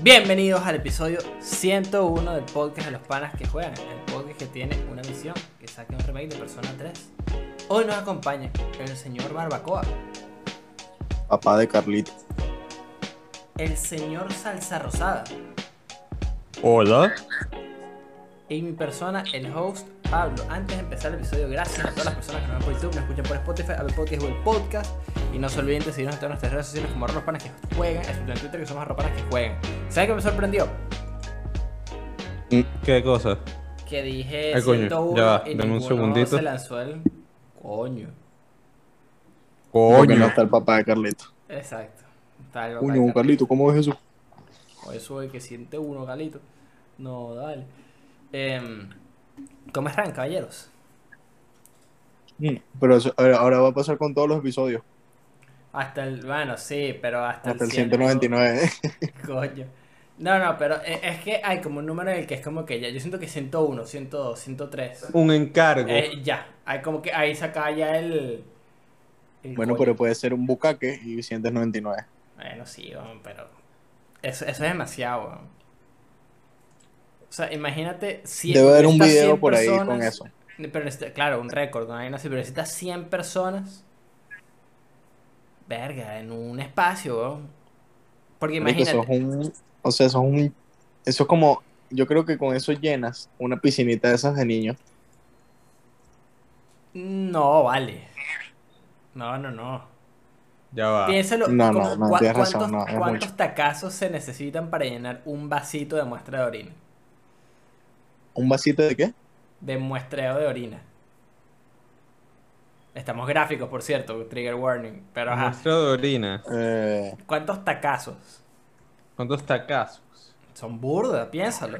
Bienvenidos al episodio 101 del podcast de los panas que juegan, el podcast que tiene una misión, que saque un remake de Persona 3. Hoy nos acompaña el señor Barbacoa, Papá de Carlito. el señor Salsa Rosada Hola. y mi persona, el host Pablo. Antes de empezar el episodio, gracias a todas las personas que nos ven por YouTube, nos escuchan por Spotify, Apple Podcast o el podcast. Y no se olviden de seguirnos en todas nuestras redes sociales como arroba los panas que juegan, excepto en Twitter que somos arroba panas que juegan. ¿Saben qué me sorprendió? ¿Qué cosa? Que dije Ay, coño, 101 ya va, y dame un ninguno segundito. se lanzó el coño. Porque no está el papá de Carlito. Exacto. Está el papá de Coño, Carlito. Carlito, ¿cómo ves eso? O eso es que siente uno, Galito. No, dale. Em, ¿Cómo están, caballeros? Mm, Pero eso- ahora ahora va a pasar con todos los episodios. Hasta el. Bueno, sí, pero hasta, Hasta el 100, 199. Coño. No, no, pero e- es que hay como un número en el que es como que ya. Yo siento que 101, 102, 103. Un encargo. Eh, ya. Hay como que ahí saca ya el. el Bueno, coño. pero puede ser un bucaque y 199. Bueno, sí, pero. Eso, eso es demasiado, weón. O sea, imagínate. Si Debe haber un video 100 por ahí personas, con eso. Pero necesita- claro, un récord, ¿no? Hay una- pero necesitas 100 personas. Verga, en un espacio. Porque Marico, eso imagínate. es un. O sea, eso es un. Eso es como. Yo creo que con eso llenas una piscinita de esas de niños. No, vale. No, no, no. ya va. Piénsalo. No, no, tienes razón, ¿cuántos, no, cuántos tacazos se necesitan para llenar un vasito de muestra de orina? ¿Un vasito de qué? De muestreo de orina. Estamos gráficos, por cierto, trigger warning. Pero ajá. Muestra de orina. Eh, ¿Cuántos tacazos? ¿Cuántos tacazos? Son burda, piénsalo.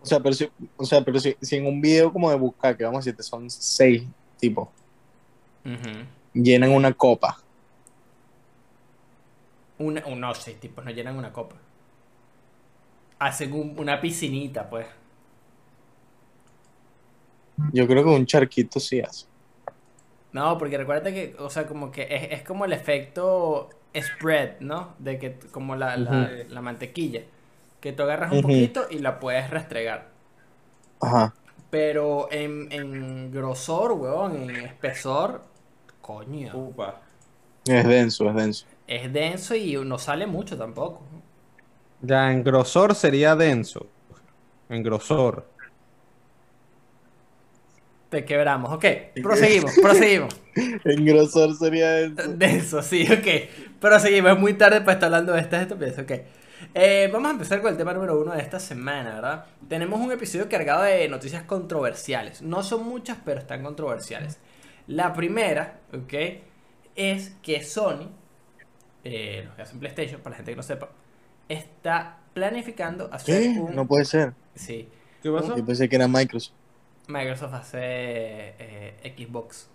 o sea, pero si, o sea, pero si, si en un video como de bucaque, vamos a decirte, son seis tipos, llenan una copa. Una, un- no, seis tipos no llenan una copa. Hacen un- una piscinita, pues. Yo creo que un charquito sí hace. No, porque recuerda que, o sea, como que es, es como el efecto spread, ¿no? De que como la, la, la mantequilla. Que tú agarras un poquito y la puedes restregar. Ajá. Pero en, en grosor, weón, en espesor, coño. Upa. Es denso, es denso. Es denso y no sale mucho tampoco. Ya, en grosor sería denso. En grosor. Te quebramos. Ok, proseguimos, proseguimos. En grosor sería denso. Denso, sí, ok. Proseguimos, es muy tarde para estar hablando de estas estupideces, ok. Eh, vamos a empezar con el tema número uno de esta semana, ¿verdad? Tenemos un episodio cargado de noticias controversiales. No son muchas, pero están controversiales. La primera, ¿ok? Es que Sony, eh, los que hacen PlayStation, para la gente que no sepa, está planificando hacer ¿Qué? un... No puede ser. Sí, ¿Qué pasó? Yo pensé que era Microsoft. Microsoft hace eh, Xbox.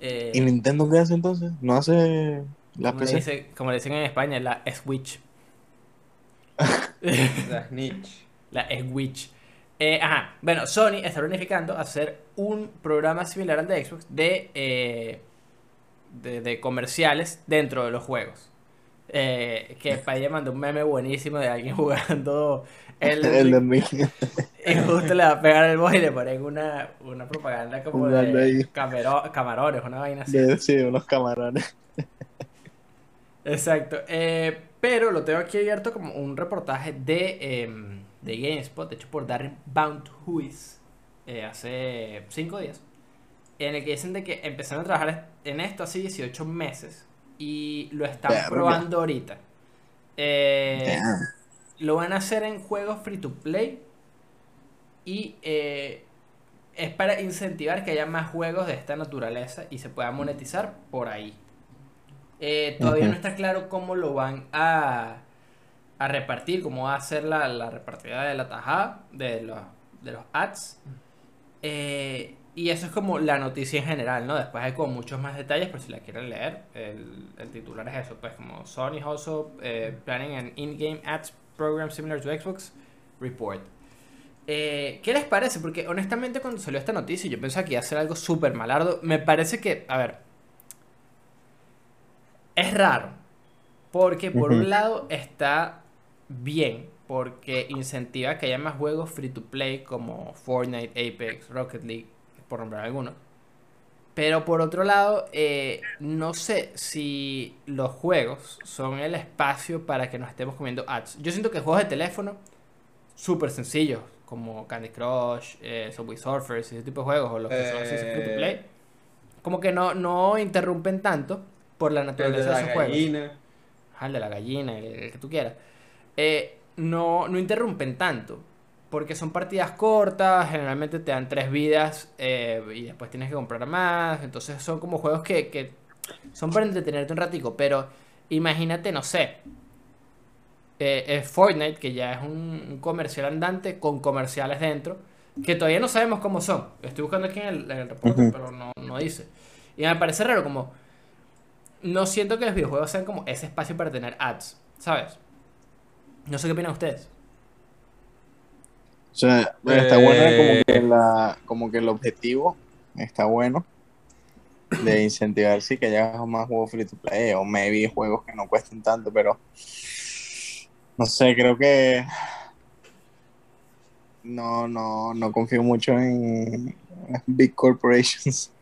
Eh, ¿Y Nintendo qué hace entonces? ¿No hace la como, le dice- como le dicen en España, la Switch. La snitch. La Switch. Eh, ajá. Bueno, Sony está planificando hacer un programa similar al de Xbox de, eh, de, de comerciales dentro de los juegos. Eh, que Paella mandó un meme buenísimo de alguien jugando el, El de mí. y justo le va a pegar el voz y le ponen una, una propaganda como de camero- camarones, una vaina así. De, sí, unos camarones. Exacto. eh, pero lo tengo aquí abierto como un reportaje de, em, de GameSpot, hecho por Darren Bountuis, eh, hace 5 días, en el que dicen de que empezaron a trabajar en esto hace 18 meses y lo están Verga. probando ahorita. Eh, Damn. Lo van a hacer en juegos free to play y eh, es para incentivar que haya más juegos de esta naturaleza y se pueda monetizar por ahí. Eh, todavía no está claro cómo lo van a, a repartir, cómo va a ser la, la repartida de la tajada de los, de los ads. Eh, y eso es como la noticia en general, ¿no? Después hay como muchos más detalles, por si la quieren leer. El, el titular es eso, pues como Sony also eh, planning an in-game ads program similar to Xbox report. Eh, ¿Qué les parece? Porque honestamente cuando salió esta noticia yo pensaba que iba a ser algo súper malardo. Me parece que, a ver, es raro. Porque por un lado está bien, porque incentiva que haya más juegos free to play como Fortnite, Apex, Rocket League, por nombrar algunos. Pero por otro lado, eh, no sé si los juegos son el espacio para que nos estemos comiendo ads. Yo siento que juegos de teléfono, súper sencillos, como Candy Crush, eh, Subway Surfers, ese tipo de juegos, o los que son así free to Eh. play, como que no, no interrumpen tanto por la de naturaleza de la esos juegos. gallina. Ajá, el de la gallina, el, el que tú quieras. No, no interrumpen tanto. Porque son partidas cortas, generalmente te dan tres vidas eh, y después tienes que comprar más. Entonces son como juegos que, que son para entretenerte un ratico. Pero imagínate, no sé, eh, eh, Fortnite, que ya es un, un comercial andante con comerciales dentro, que todavía no sabemos cómo son. Estoy buscando aquí en el, en el reporte, pero no, no dice. Y me parece raro, como no siento que los videojuegos sean como ese espacio para tener ads, ¿sabes? No sé qué opinan ustedes. O sea, está bueno como Eh. que, la, como que el objetivo está bueno de incentivar sí que haya más juegos free to play o maybe juegos que no cuesten tanto, pero no sé, creo que no, no, no confío mucho en big corporations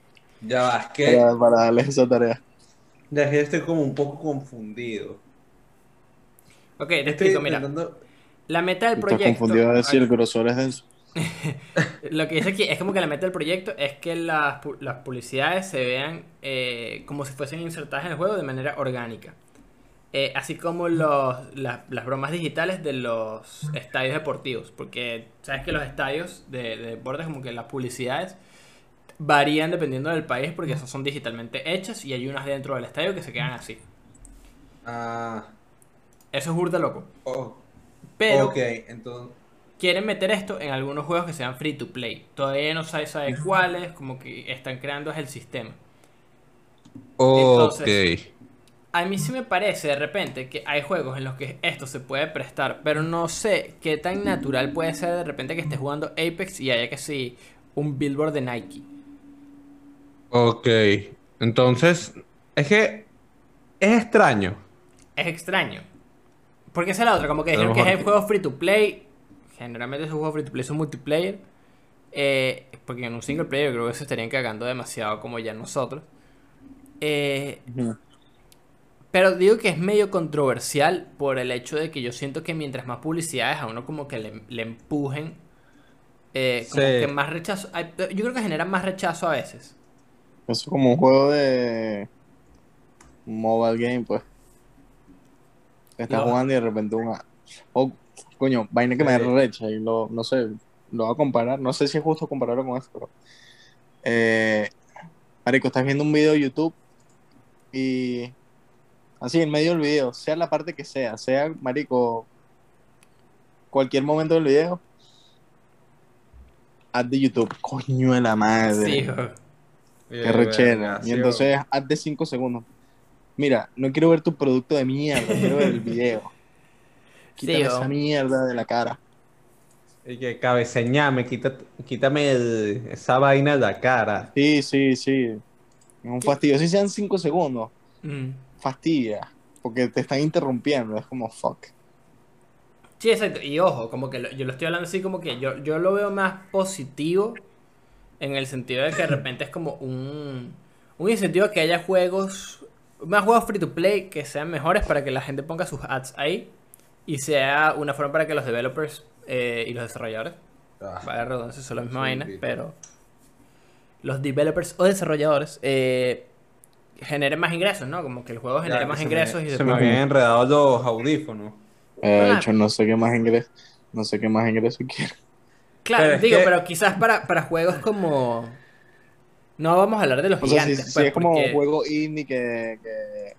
Ya va, es que para, para darles esa tarea. ya es que estoy como un poco confundido. Ok, te Estoy explico, mira. intentando- La meta del Estás proyecto, confundido a decir el grosor es denso. lo que dice aquí es como que la meta del proyecto es que las, las publicidades se vean eh, como si fuesen insertadas en el juego de manera orgánica. Eh, así como los, las, las bromas digitales de los estadios deportivos. Porque sabes que los estadios de, de deportes, como que las publicidades varían dependiendo del país porque esas son digitalmente hechas y hay unas dentro del estadio que se quedan así. Ah, Eso es burda loco. oh, Pero entonces. quieren meter esto en algunos juegos que sean free to play. Todavía no sabe, sabe cuáles, como que están creando es el sistema. Entonces- A mí sí me parece de repente que hay juegos en los que esto se puede prestar, pero no sé qué tan natural puede ser de repente que estés jugando Apex y haya que sí un billboard de Nike. Ok, entonces, es que es extraño. Es extraño. Porque esa es la otra, como que dijeron que es el juego free to play. Generalmente esos juegos free to play son multiplayer. Eh, porque en un single player creo que se estarían cagando demasiado como ya nosotros. Eh, pero digo que es medio controversial por el hecho de que yo siento que mientras más publicidades a uno como que le, le empujen, eh, como Sí. que más rechazo. Yo creo que genera más rechazo a veces. Eso es como un juego de mobile game, pues. Estás Lo- jugando y de repente una. Oh, coño, vaina que me Sí. recha y lo, no sé, lo voy a comparar. No sé si es justo compararlo con esto, pero. Eh, Marico, estás viendo un video de YouTube y. Así, en medio del video, sea la parte que sea, sea, Marico, cualquier momento del video, ad de YouTube. Coño de la madre. Sí. Qué rechera. Y entonces, haz de 5 segundos. Mira, no quiero ver tu producto de mierda, quiero ver el video. Quítame Sí, esa o- mierda de la cara. Y que cabeceñame, quita, quítame el- esa vaina de la cara. Sí, sí, sí. Es un fastidio. Si sean 5 segundos, Mm. fastidia. Porque te están interrumpiendo. Es como fuck. Sí, exacto. Y ojo, como que lo- yo lo estoy hablando así como que yo, yo lo veo más positivo en el sentido de que de repente es como un, un incentivo a que haya juegos, más juegos free to play que sean mejores para que la gente ponga sus ads ahí y sea una forma para que los developers eh, y los desarrolladores, Ah, vaya redundancia, son la misma vaina, pero los developers o desarrolladores eh, generen más ingresos, ¿no? Como que el juego genere más se me- ingresos y se se me habían enredado los audífonos. Eh, de Ah. hecho, no sé qué más ingreso. No sé qué más ingreso quiero. Claro, Pero digo, que- pero quizás para, para juegos como... No vamos a hablar de los O sea, si, gigantes, si pues, es como porque- un juego indie que, que,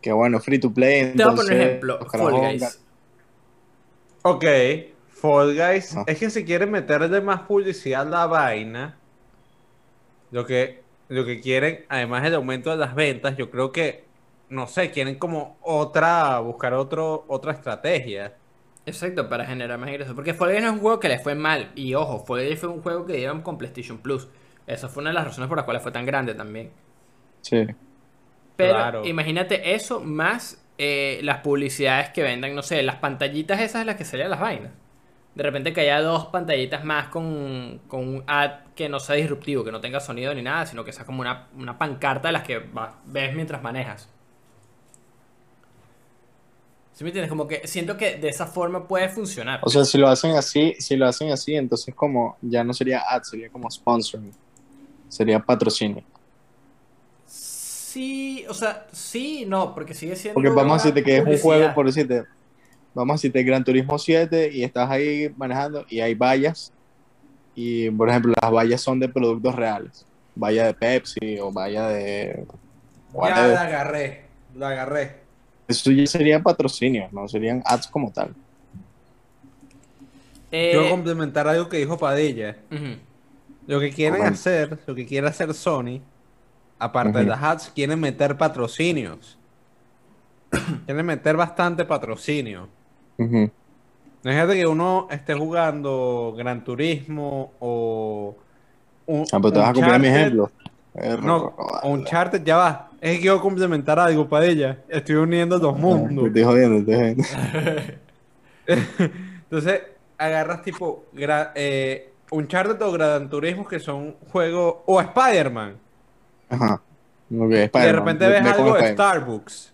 que, bueno, free to play. Te voy a poner ejemplo, Fall Guys. Ok, Fall Guys. Ajá. Es que si quieren meterle más publicidad a la vaina, lo que, lo que quieren, además del aumento de las ventas, yo creo que, no sé, quieren como otra, buscar otro, otra estrategia. Exacto, para generar más ingresos. Porque Fall Guys no es un juego que le fue mal. Y ojo, Fall Guys fue un juego que dieron con PlayStation Plus. Esa fue una de las razones por las cuales fue tan grande también. Sí. Pero Claro. imagínate eso más eh, las publicidades que vendan, no sé, las pantallitas esas de las que salían las vainas. De repente que haya dos pantallitas más con, con un ad que no sea disruptivo, que no tenga sonido ni nada, sino que sea como una, una pancarta de las que va- ves mientras manejas. ¿Sí me entiendes? Como que siento que de esa forma puede funcionar. O sea, si lo hacen así, si lo hacen así, entonces como ya no sería ad, sería como sponsoring. Sería patrocinio. Sí, o sea, sí, no, porque sigue siendo. Porque vamos a decirte que es un juego, por decirte, vamos a decirte Gran Turismo 7 y estás ahí manejando y hay vallas. Y por ejemplo, las vallas son de productos reales. Valla de Pepsi o valla de. Ya la agarré, la agarré. Eso ya sería patrocinio, no serían ads como tal. Eh, Quiero complementar algo que dijo Padilla. ujú. Lo que quieren hacer, lo que quiere hacer Sony, aparte de las ads, quieren meter patrocinios. quieren meter bastante patrocinio. Ujú. Imagínate que uno esté jugando Gran Turismo o un, Ah, pero te vas a cumplir mi ejemplo. No, vale. Uncharted ya va. Es que quiero complementar algo para ella. Estoy uniendo dos mundos. Te estoy jodiendo, estoy jodiendo. Entonces, agarras tipo eh, Uncharted o Gran Turismo que son juegos. O Spider-Man. Ajá. Ok, Y de Spider-Man, repente ve- ves algo de. Starbucks.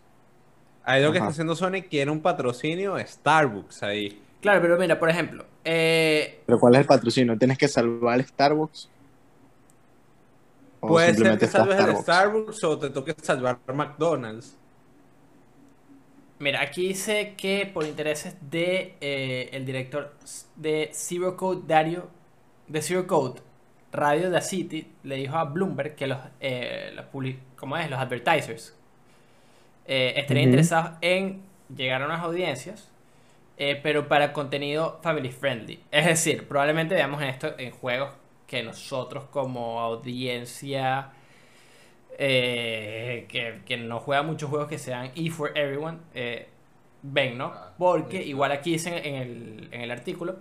Ahí lo que está haciendo Sony quiere un patrocinio de Starbucks ahí. Claro, pero mira, por ejemplo, eh, Pero ¿cuál es el patrocinio? ¿Tienes que salvar Starbucks? ¿O Puede ser que salves el Starbucks o te toque salvar McDonald's. mira, aquí dice que por intereses de eh, el director de Zero Code Dario, de Zero Code Radio de City, le dijo a Bloomberg que los, eh, los ¿cómo es? los advertisers eh, estarían interesados en llegar a unas audiencias, eh, pero para contenido family friendly. Es decir, probablemente veamos en esto en juegos que nosotros como audiencia eh, que, que no juega muchos juegos que sean E for Everyone, eh, ven, ¿no? Ah, Porque igual aquí dicen en el, en el artículo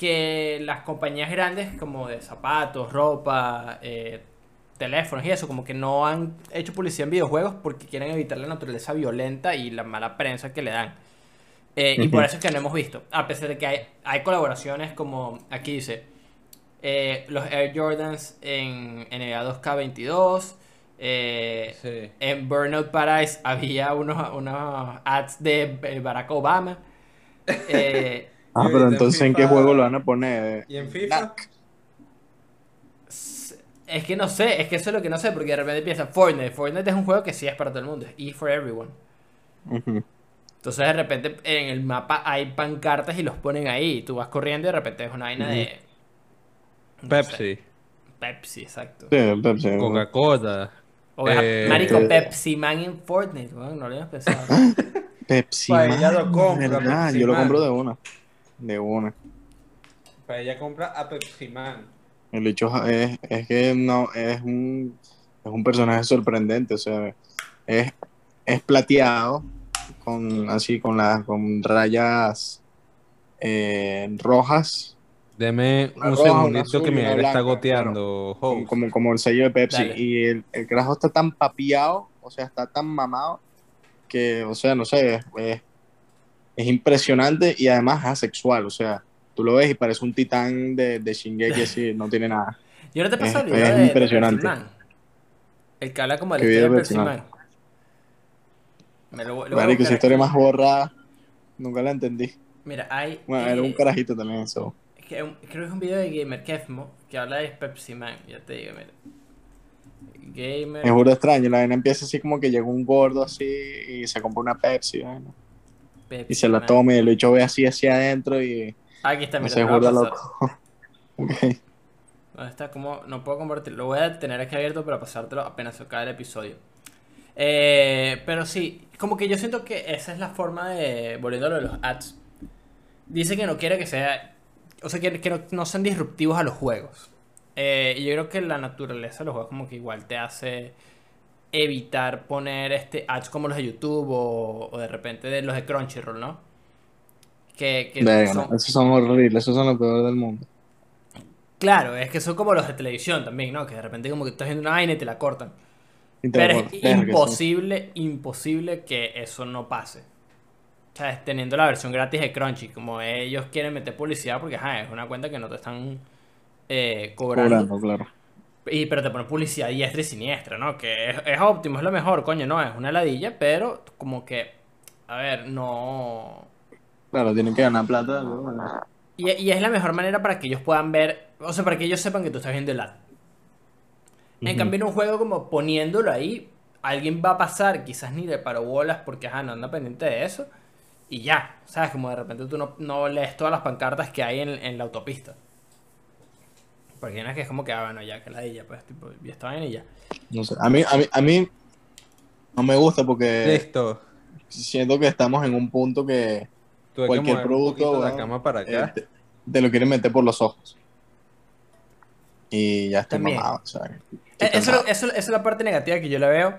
que las compañías grandes como de zapatos, ropa, eh, teléfonos y eso, como que no han hecho publicidad en videojuegos porque quieren evitar la naturaleza violenta y la mala prensa que le dan. Eh, Y por eso es que no hemos visto, a pesar de que hay, hay colaboraciones como aquí dice, eh, los Air Jordans en NBA 2K22, eh, Sí. en Burnout Paradise había unos, unos ads de Barack Obama. Ah, pero en entonces ¿en qué juego lo van a poner? ¿Y en FIFA? Black. Es que no sé, es que eso es lo que no sé, porque de repente piensa Fortnite. Fortnite es un juego que sí es para todo el mundo, es E for everyone. Entonces de repente en el mapa hay pancartas y los ponen ahí. Y tú vas corriendo y de repente es una vaina de. no sé, Pepsi, Pepsi, exacto. Sí, Pepsi. Coca-Cola. Eh, Marico eh, Pepsi Man en Fortnite, no lo habíamos pensado. Pepsi. Lo Man, compra, ¿verdad? Pepsi Yo lo compro de una. De una. Para ella compra a Pepsi Man. El hecho es, es que no, es un, es un personaje sorprendente, o sea, es, es plateado, con así, con las, con rayas eh, rojas, Deme un roja, una segundito azul que mi aire está goteando, como, host. como, como el sello de Pepsi, Dale. y el, el carajo está tan papiado, o sea, está tan mamado, que, o sea, no sé, es, es, es impresionante y además es asexual, o sea, tú lo ves y parece un titán de, de Shingeki así, no tiene nada. Y ahora te pasa el Es- video es de, de impresionante. Man. El que habla como de la ¿Qué historia de de Man. Me lo, lo Marico, esa historia más borrada, nunca la entendí. Mira, hay. Bueno, era un eh, carajito también eso. que un- creo que es un video de Gamer Kefmo que habla de Pepsi Man. Ya te digo, mira. Gamer. Es juro extraño, la vaina empieza así como que llega un gordo así y se compra una Pepsi vaina, Pepsi y se la y el bicho ve así hacia adentro y Aquí está, mira. se te lo voy a burda pasar. loco. Ok. ¿Dónde está? ¿Cómo? No puedo compartir. Lo voy a tener aquí abierto para pasártelo apenas se acabe el episodio. Eh, pero sí, como que yo siento que esa es la forma de. Volviendo a lo de los ads. Dice que no quiere que sea. O sea, que, que no, no sean disruptivos a los juegos. Eh, y yo creo que la naturaleza de los juegos, como que igual te hace evitar poner este ads como los de YouTube o, o de repente de los de Crunchyroll, ¿no? Que, que son- no, esos son horribles, esos son los peores del mundo. Claro, es que son como los de televisión también, ¿no? Que de repente como que estás viendo una vaina y te la cortan. Te Pero es imposible, imposible que eso no pase. O sea, teniendo la versión gratis de Crunchy, como ellos quieren meter publicidad porque ajá, es una cuenta que no te están eh, cobrando. Cobrando, claro. Y, pero te ponen publicidad diestra y siniestra, ¿no? Que es, es óptimo, es lo mejor, coño, no, es una ladilla, pero como que, a ver, no... Claro, tienen que ganar plata. ¿no? Y, y es la mejor manera para que ellos puedan ver, o sea, para que ellos sepan que tú estás viendo el ad. En cambio, en un juego como poniéndolo ahí, alguien va a pasar, quizás ni le paró bolas porque ajá, no anda pendiente de eso, y ya, ¿sabes? Como de repente tú no, no lees todas las pancartas que hay en, en la autopista. Porque es que es como que, ah, bueno, ya, que la ella, pues, tipo, ya está bien y ya. No sé. A mí, a mí, a mí no me gusta porque Listo. siento que estamos en un punto que Tuve que cualquier un producto poquito la cama para eh, acá. te, te lo quieren meter por los ojos. Y ya estoy También. mamado. o sea, Eh, Eso, eso- esa es la parte negativa que yo le veo.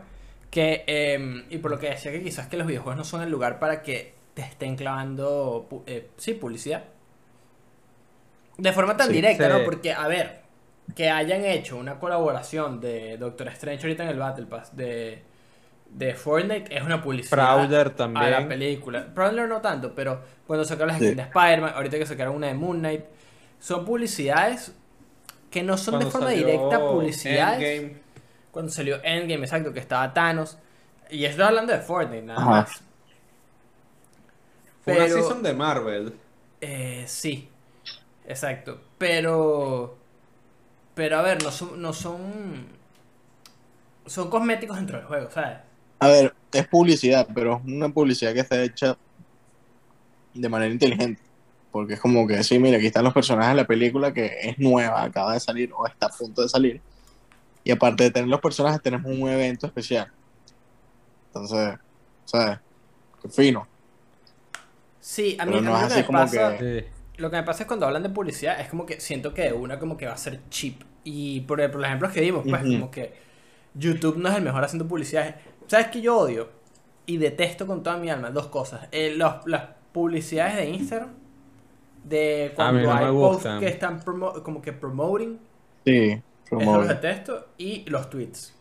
Que, eh, y por lo que decía que quizás que los videojuegos no son el lugar para que te estén clavando, eh, sí, publicidad. De forma tan Sí. directa, Sí. ¿no? Porque, a ver, que hayan hecho una colaboración de Doctor Strange ahorita en el Battle Pass de, de Fortnite es una publicidad Prowler a la también. película. Prowler no tanto, pero cuando sacaron las Sí. skins de Spider-Man, ahorita que sacaron una de Moon Knight, son publicidades que no son de forma directa publicidades. Endgame, Cuando salió Endgame, exacto, que estaba Thanos. Y estoy hablando de Fortnite, nada Ajá. más. Fue una Pero- season de Marvel. Eh, sí, exacto. Pero. Pero a ver, no son. No son, son cosméticos dentro del juego, ¿sabes? A ver, es publicidad, pero es una publicidad que está hecha de manera inteligente. Porque es como que, sí, mira, aquí están los personajes de la película que es nueva, acaba de salir o está a punto de salir. Y aparte de tener los personajes, tenemos un evento especial. Entonces, ¿sabes? Qué fino. Sí, a mí, Pero a mí no es lo, que así me como pasa, que- Sí. Lo que me pasa es cuando hablan de publicidad, es como que siento que de una como que va a ser cheap. Y por, por los ejemplos que dimos, pues Ujú. como que YouTube no es el mejor haciendo publicidad. ¿Sabes qué yo odio? Y detesto con toda mi alma dos cosas. Eh, los- las publicidades de Instagram, de cuando no hay posts que están promo- como que promoting, Sí, eso los detesto. Y los tweets.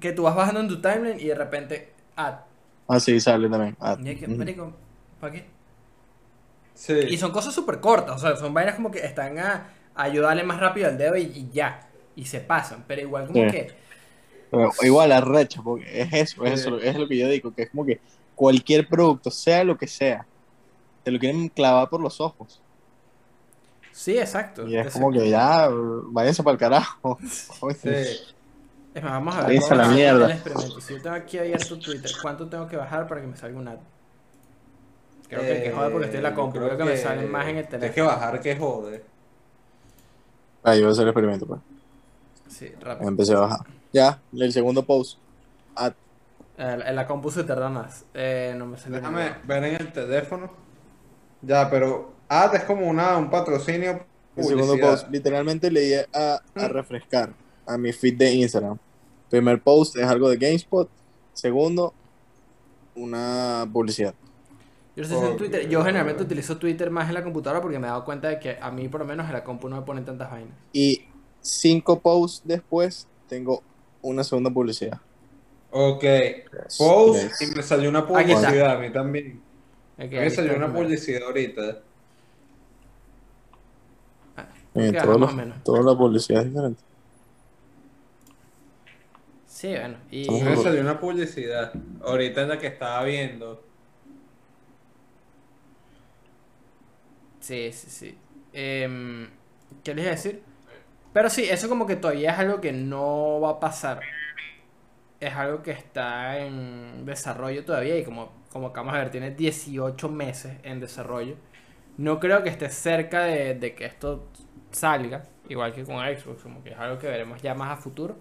Que tú vas bajando en tu timeline y de repente, ah, Ah, sí, sale también. Ah, y hay que, ¿para qué? Sí. Y son cosas súper cortas, o sea, son vainas como que están a, a ayudarle más rápido al dedo y, y ya. Y se pasan, pero igual como Sí. que. Pero igual arrecha, porque es eso, es Sí. eso, es lo que yo digo, que es como que cualquier producto, sea lo que sea, te lo quieren clavar por los ojos. Sí, exacto. Y es exacto. como que ya, váyanse para el carajo. Sí. Es más, vamos a ver. Váyanse a la hacer mierda. el experimento. Si yo tengo aquí abierto Twitter, ¿cuánto tengo que bajar para que me salga un ad? Creo que, que joder porque estoy en la Eh, compu. Creo, que, me salen más en el Tienes que teléfono. bajar que jode. Ahí voy a hacer el experimento, pues. Sí, rápido. Empecé a bajar. Ya, el segundo post. Ah, Eh, En la compu se tarda más. Eh, no me sale Déjame nada. ver en el teléfono. Ya, pero. Ah, es como una, un patrocinio. el segundo post, literalmente le di a, a Mm. refrescar a mi feed de Instagram. Primer post es algo de GameSpot. Segundo, una publicidad. Yo. Twitter. Generalmente utilizo Twitter más en la computadora porque me he dado cuenta de que a mí, por lo menos, en la compu no me ponen tantas vainas. Y cinco posts después, tengo una segunda publicidad. Ok. Post y me salió una publicidad a mí también. Me salió una publicidad ahorita. Ah, menos. toda la publicidad es diferente. Sí, bueno. Y, Me salió una publicidad. Ahorita es la que estaba viendo. Sí, sí, sí. Em, ¿Qué les iba a decir? Pero sí, eso como que todavía es algo que no va a pasar. Es algo que está en desarrollo todavía y como, como acabamos de ver, tiene 18 meses en desarrollo. No creo que esté cerca de, de que esto salga, igual que con Xbox, como que es algo que veremos ya más a futuro.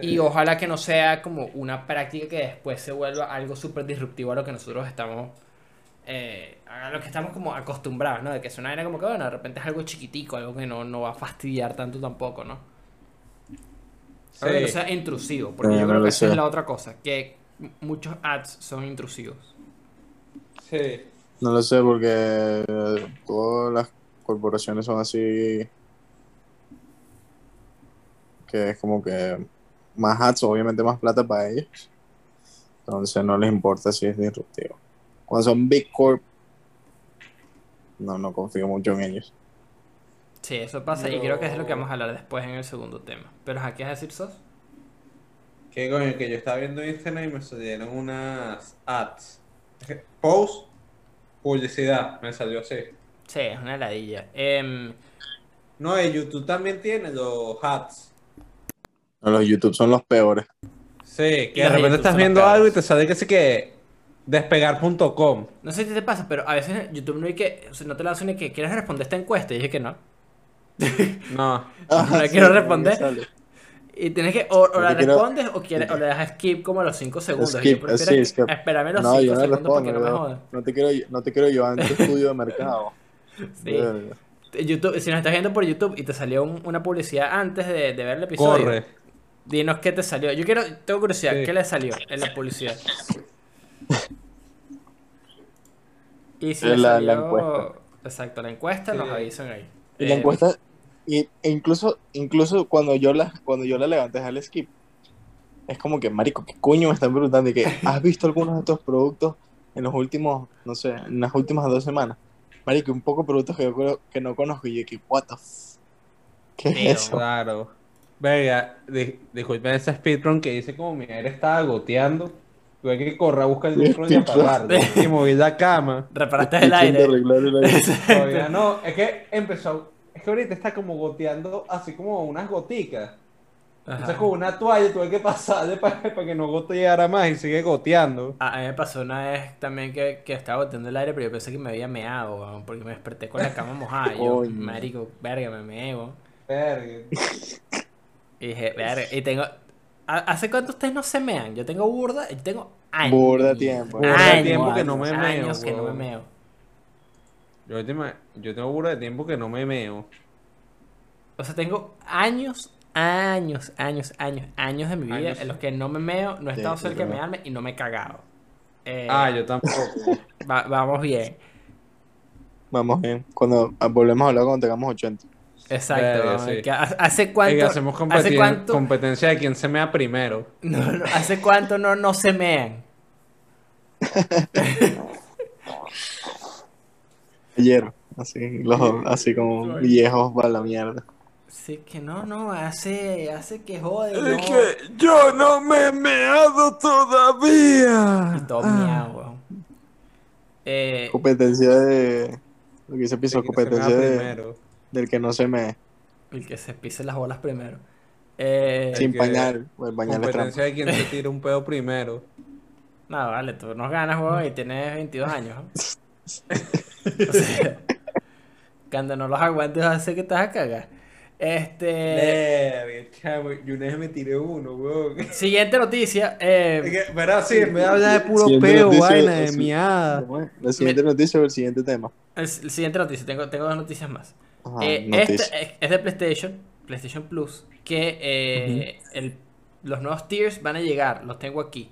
Y ojalá que no sea como una práctica que después se vuelva algo súper disruptivo a lo que nosotros estamos eh, a lo que estamos como acostumbrados, ¿no? De que es una vaina como que, bueno, de repente es algo chiquitico, algo que no, no va a fastidiar tanto tampoco, ¿no? Algo que no Sí. sea intrusivo, porque No, yo creo que esa es la otra cosa, que muchos ads son intrusivos. Sí. No lo sé porque eh, todas las corporaciones son así. que es como que más ads, obviamente más plata para ellos. Entonces no les importa si es disruptivo. Cuando son Big Corp, no, no confío mucho en ellos. Sí, eso pasa y creo que es lo que vamos a hablar después en el segundo tema. Pero ¿a qué vas a decir sos? Que coño, que yo estaba viendo Instagram y me salieron unas ads. Post, publicidad, me salió así. Sí, es una heladilla. Em, No, y YouTube también tiene los ads. No, los YouTube son los peores. Sí, que de repente estás viendo algo y te sale que sí que despegar.com. no sé si te pasa, pero a veces YouTube no hay que, o sea, no te lanzan ni que quieres responder esta encuesta y dije que no. No. No le sí, quiero responder. Y tienes que, o, o No la quiero- respondes o, quieres, o le das skip como a los 5 segundos. Skip, y yo prefiero sí, skip. esperarme los No, 5 yo no segundos respondo. porque no me no, jodan. no te quiero, no te quiero llevar en tu estudio de mercado. Sí. YouTube, si nos estás viendo por YouTube y te salió un- una publicidad antes de, de ver el episodio, Corre. dinos qué te salió. Yo quiero, tengo curiosidad, Sí. ¿qué le salió en la publicidad? Y si La- salió... la encuesta. Exacto, la encuesta Sí. nos avisan ahí. Y la Eh, encuesta, y, e incluso, incluso cuando yo la, cuando yo la levanté al skip, es como que, marico, ¿qué coño me están preguntando? Y que, ¿has visto algunos de estos productos en los últimos, no sé, en las últimas dos semanas? Marico, un poco productos que yo creo que no conozco y yo que, what the f ¿Qué es Tío, eso? Claro. Venga, di- disculpen ese speedrun que dice como mi aire estaba goteando. Tuve que correr a buscar el micro y apagarlo. Y moví la cama. Reparaste el aire. intentando arreglar el aire. Todavía no, es que empezó. Es que ahorita está como goteando así como unas goticas. Ajá. Entonces con una toalla tuve que pasarle para, para que no goteara más y sigue goteando. A, a mí me pasó una vez también que, que estaba botando el aire, pero yo pensé que me había meado, weón, porque me desperté con la cama mojada. Yo, marico, verga, me weón. Verga. Y dije, verga, y tengo... ¿ha- ¿Hace cuánto ustedes no se mean? Yo tengo burda, yo tengo años. Burda tiempo. Burda años, tiempo que no me meo, Años que no me meo. Yo, última- yo tengo burda de tiempo que no me meo. O sea, tengo años, años, años, años, años de mi vida Años. en los que no me meo, no he estado sí, cerca de mearme y no me he cagado. Eh, Ah, yo tampoco. va- vamos bien. Vamos bien. Cuando ah, volvemos a hablar cuando tengamos 80. Exacto. Verga, sí. que ha- ¿Hace cuánto? Hacemos ¿Hace cuánto? competencia de quién se mea primero. No, no, ¿Hace cuánto no, no se mean? Ayer. Así, los, así como viejos para la mierda. Sí, que no, no, hace, hace que jode, no. yo no me he meado todavía. Y todo weón. Eh, Competencia de. Lo que se mea competencia de, primero. Del que no se me. el que se pise las bolas primero. Eh, Sin pañal. o El pañal. Competencia de quién se tira un pedo primero. no, vale, tú nos ganas, weón, y tienes 22 años. ¿no? O sea, cuando no los aguantes, hace que te vas a cagar. Este. Chamo, yo una vez me tiré uno, weón. Siguiente noticia. eh, Es que, Pero sí, vez de hablar de puro peo, vaina de miada. Bueno, La siguiente noticia o el siguiente tema. el, el siguiente noticia, tengo, tengo dos noticias más. Ajá, Eh, este es, de PlayStation, PlayStation Plus, que eh, el- los nuevos tiers van a llegar, los tengo aquí.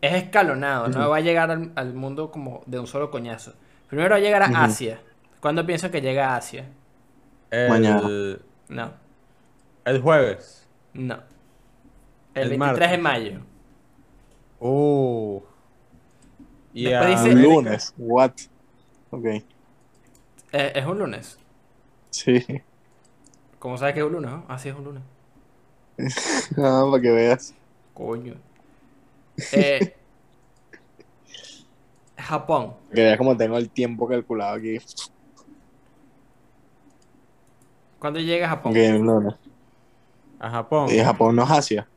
Es escalonado, no va a llegar al, al mundo como de un solo coñazo. Primero va a llegar a. Asia. ¿Cuándo pienso que llega a Asia? El, Mañana. No, El jueves. no. El, El 23 de mayo. Uh. Y dice- América- lunes. What? Ok. Eh, es un lunes. Sí. ¿Cómo sabes que es un lunes? no? Ah, sí, es un lunes. Ah, para que veas. Coño. Eh, Japón. Que veas como tengo el tiempo calculado aquí. ¿Cuándo llega a Japón? Lunes. A Japón. Y Japón no es Asia.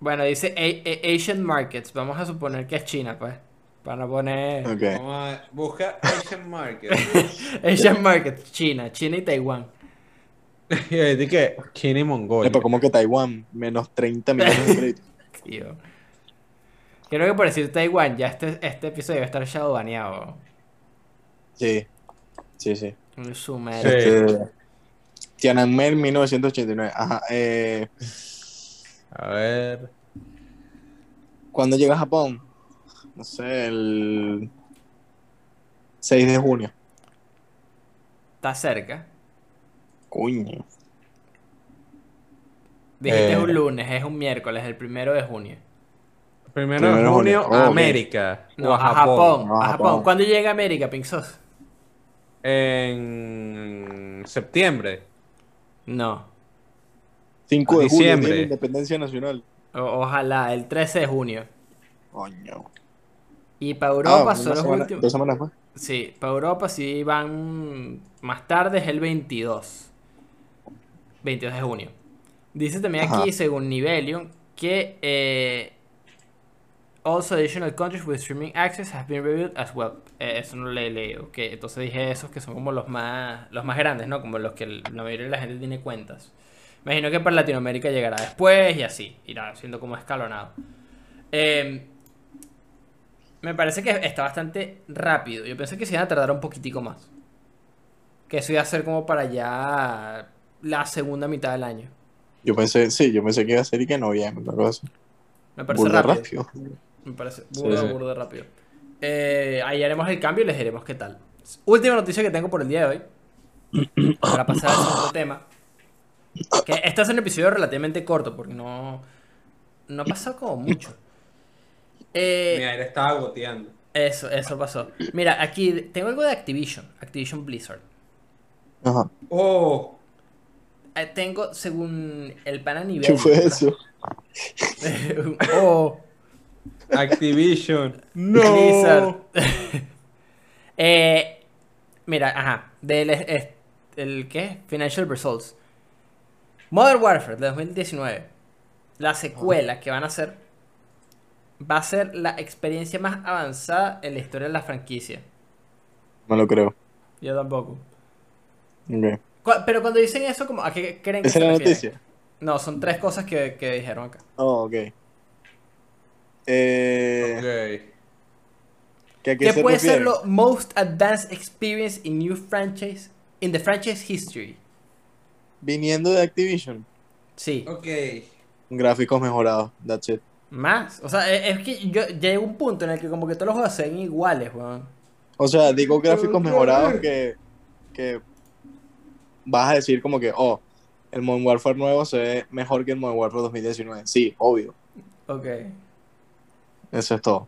Bueno, dice A- A- Asian Markets. Vamos a suponer que es China, pues. Para poner. Vamos a buscar Asian Market. Asian Markets, China, China y Taiwán. y ahí di que China y Mongolia. Epa, como que Taiwán, menos 30 millones de créditos. Tío. Creo que por decir Taiwán, ya este, este episodio debe estar shadow baneado. Sí. Sí, sí. Un sumer. Sí. Este, Tiananmen 1989. Ajá. Eh, A ver. ¿Cuándo llega a Japón? No sé, el 6 de junio. Está cerca. Coño. Dijiste Eh. un lunes, es un miércoles, el primero de junio. Primero, Primero de junio junio. a Oh, ok. América. No, o a Japón. Japón. No, a Japón. Japón. ¿Cuándo llega a América, Pinzos? En septiembre. No. 5 A de julio, Día de diciembre. la Independencia Nacional. O- ojalá, el 13 de junio. Coño. Y para Europa Ah, son los semana- últimos. Dos semanas más. Sí, para Europa sí van más tarde, es el 22. 22 de junio. Dice también aquí, según Nivelion, que eh, also additional countries with streaming access have been reviewed as well. Eh, eso no lo he leído. Que entonces dije esos que son como los más, los más grandes, ¿no? Como los que la mayoría de la gente tiene cuentas. Imagino que para Latinoamérica llegará después y así. Irá siendo como escalonado. Eh, me parece que está bastante rápido. Yo pensé que se iban a tardar un poquitico más. Que eso iba a ser como para ya la segunda mitad del año. Yo pensé, sí, yo pensé que iba a ser y que noviembre, una cosa así. Me parece Burda rápido. rápido. Me parece Sí, burda, sí. burda rápido. Eh, ahí haremos el cambio y les diremos qué tal. Última noticia que tengo por el día de hoy. Para pasar al segundo tema. Que este es un episodio relativamente corto porque no, no ha pasado como mucho. Eh, Mi aire estaba goteando. eso, eso pasó. Mira, aquí tengo algo de Activision. Activision Blizzard. Ajá. Oh, Eh, tengo, según el pana nivel. ¿Qué fue eso? oh, Activision. Blizzard. Eh, mira, ajá. Del el ¿qué? Financial Results. Modern Warfare de 2019. La secuela que van a hacer va a ser la experiencia más avanzada en la historia de la franquicia. No lo creo. Yo tampoco. Ok. Cu- Pero cuando dicen eso, como ¿a qué creen que ¿Esa se es la refieren? noticia? No, son tres cosas que, que dijeron acá. Oh, ok. Eh, Ok. ¿que qué se puede ser lo most advanced experience in new franchise in the franchise history. Viniendo de Activision. Sí. Ok. Gráficos mejorados. That's it. Más. O sea, e- es que yo llega un punto en el que como que todos los juegos se ven iguales, weón. O sea, digo gráficos mejorados que, que vas a decir como que, oh, el Modern Warfare nuevo se ve mejor que el Modern Warfare 2019. Sí, obvio. Ok. Eso es todo.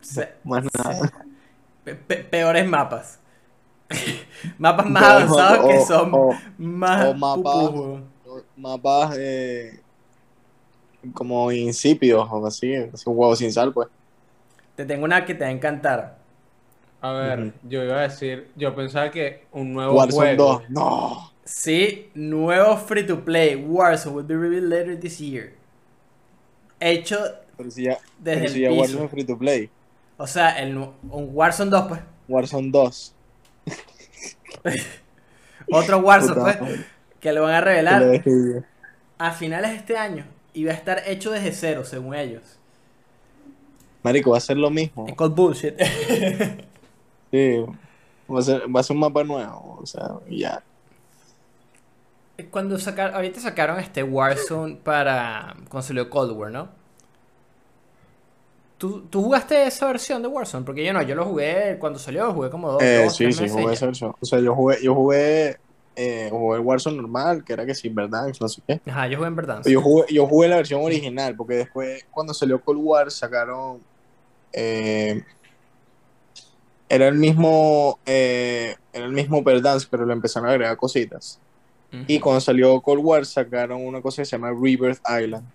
Se- Más nada. pe- pe- peores mapas. mapas más avanzados que son o- más o mapas- mapas eh, como insípidos o así, así un huevo sin sal, pues. Te tengo una que te va a encantar. A ver, yo iba a decir, yo pensaba que un nuevo Warzone juego. 2. No. Sí, nuevo free to play, Warzone will be revealed later this year. Hecho Pero si ya, desde pero si el ya piso. Warzone free to play. O sea, el, un Warzone 2, pues. Warzone 2. Otro Warzone, Puta, pues. Que lo van a revelar a finales de este año. Y va a estar hecho desde cero, según ellos. Marico, va a ser lo mismo. Es called bullshit. Sí. Va a ser, va a ser un mapa nuevo. O sea, ya. Cuando sacaron, ahorita sacaron este Warzone para cuando salió Cold War, ¿no? ¿Tú, ¿Tú jugaste esa versión de Warzone? Porque yo no, yo lo jugué cuando salió, jugué como dos, Eh, dos, sí, sí, jugué esa versión. O sea, yo jugué, yo jugué, eh, jugué el Warzone normal, que era que sin verdad, no sé qué. Ajá, yo jugué en verdad. Yo jugué, yo jugué la versión original, porque después, cuando salió Cold War, sacaron. eh, era el mismo. eh, era el mismo Verdansk, pero le empezaron a agregar cositas. Y cuando salió Cold War, sacaron una cosa que se llama Rebirth Island.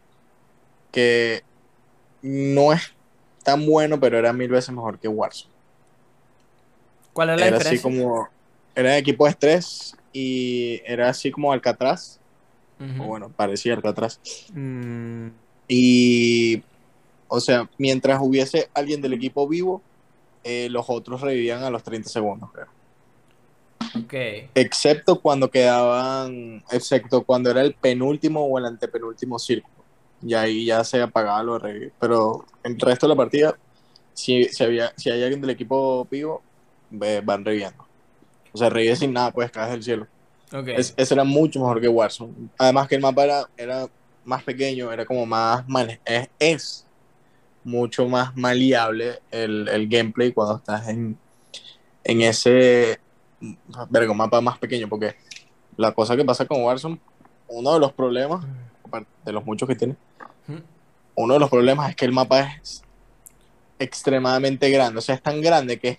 Que no es tan bueno, pero era mil veces mejor que Warzone. ¿Cuál es la Era así diferencia? como. Era equipo de estrés y era así como Alcatraz. O bueno, parecía Alcatraz. Mm, Y, o sea, mientras hubiese alguien del equipo vivo, eh, los otros revivían a los 30 segundos, creo. Ok. Excepto cuando quedaban, excepto cuando era el penúltimo o el antepenúltimo círculo. Y ahí ya se apagaba lo de revivir. Pero el resto de la partida, si, si, había, si hay alguien del equipo vivo, ve- van reviviendo. O sea, revive sin nada, pues caes del cielo. Ok. Es- ese era mucho mejor que Warzone. Además que el mapa era, era más pequeño, era como más mane- es, es mucho más maleable el, el gameplay cuando estás en, en ese verga, mapa más pequeño. Porque la cosa que pasa con Warzone, uno de los problemas, aparte de los muchos que tiene, uno de los problemas es que el mapa es extremadamente grande. O sea, es tan grande que es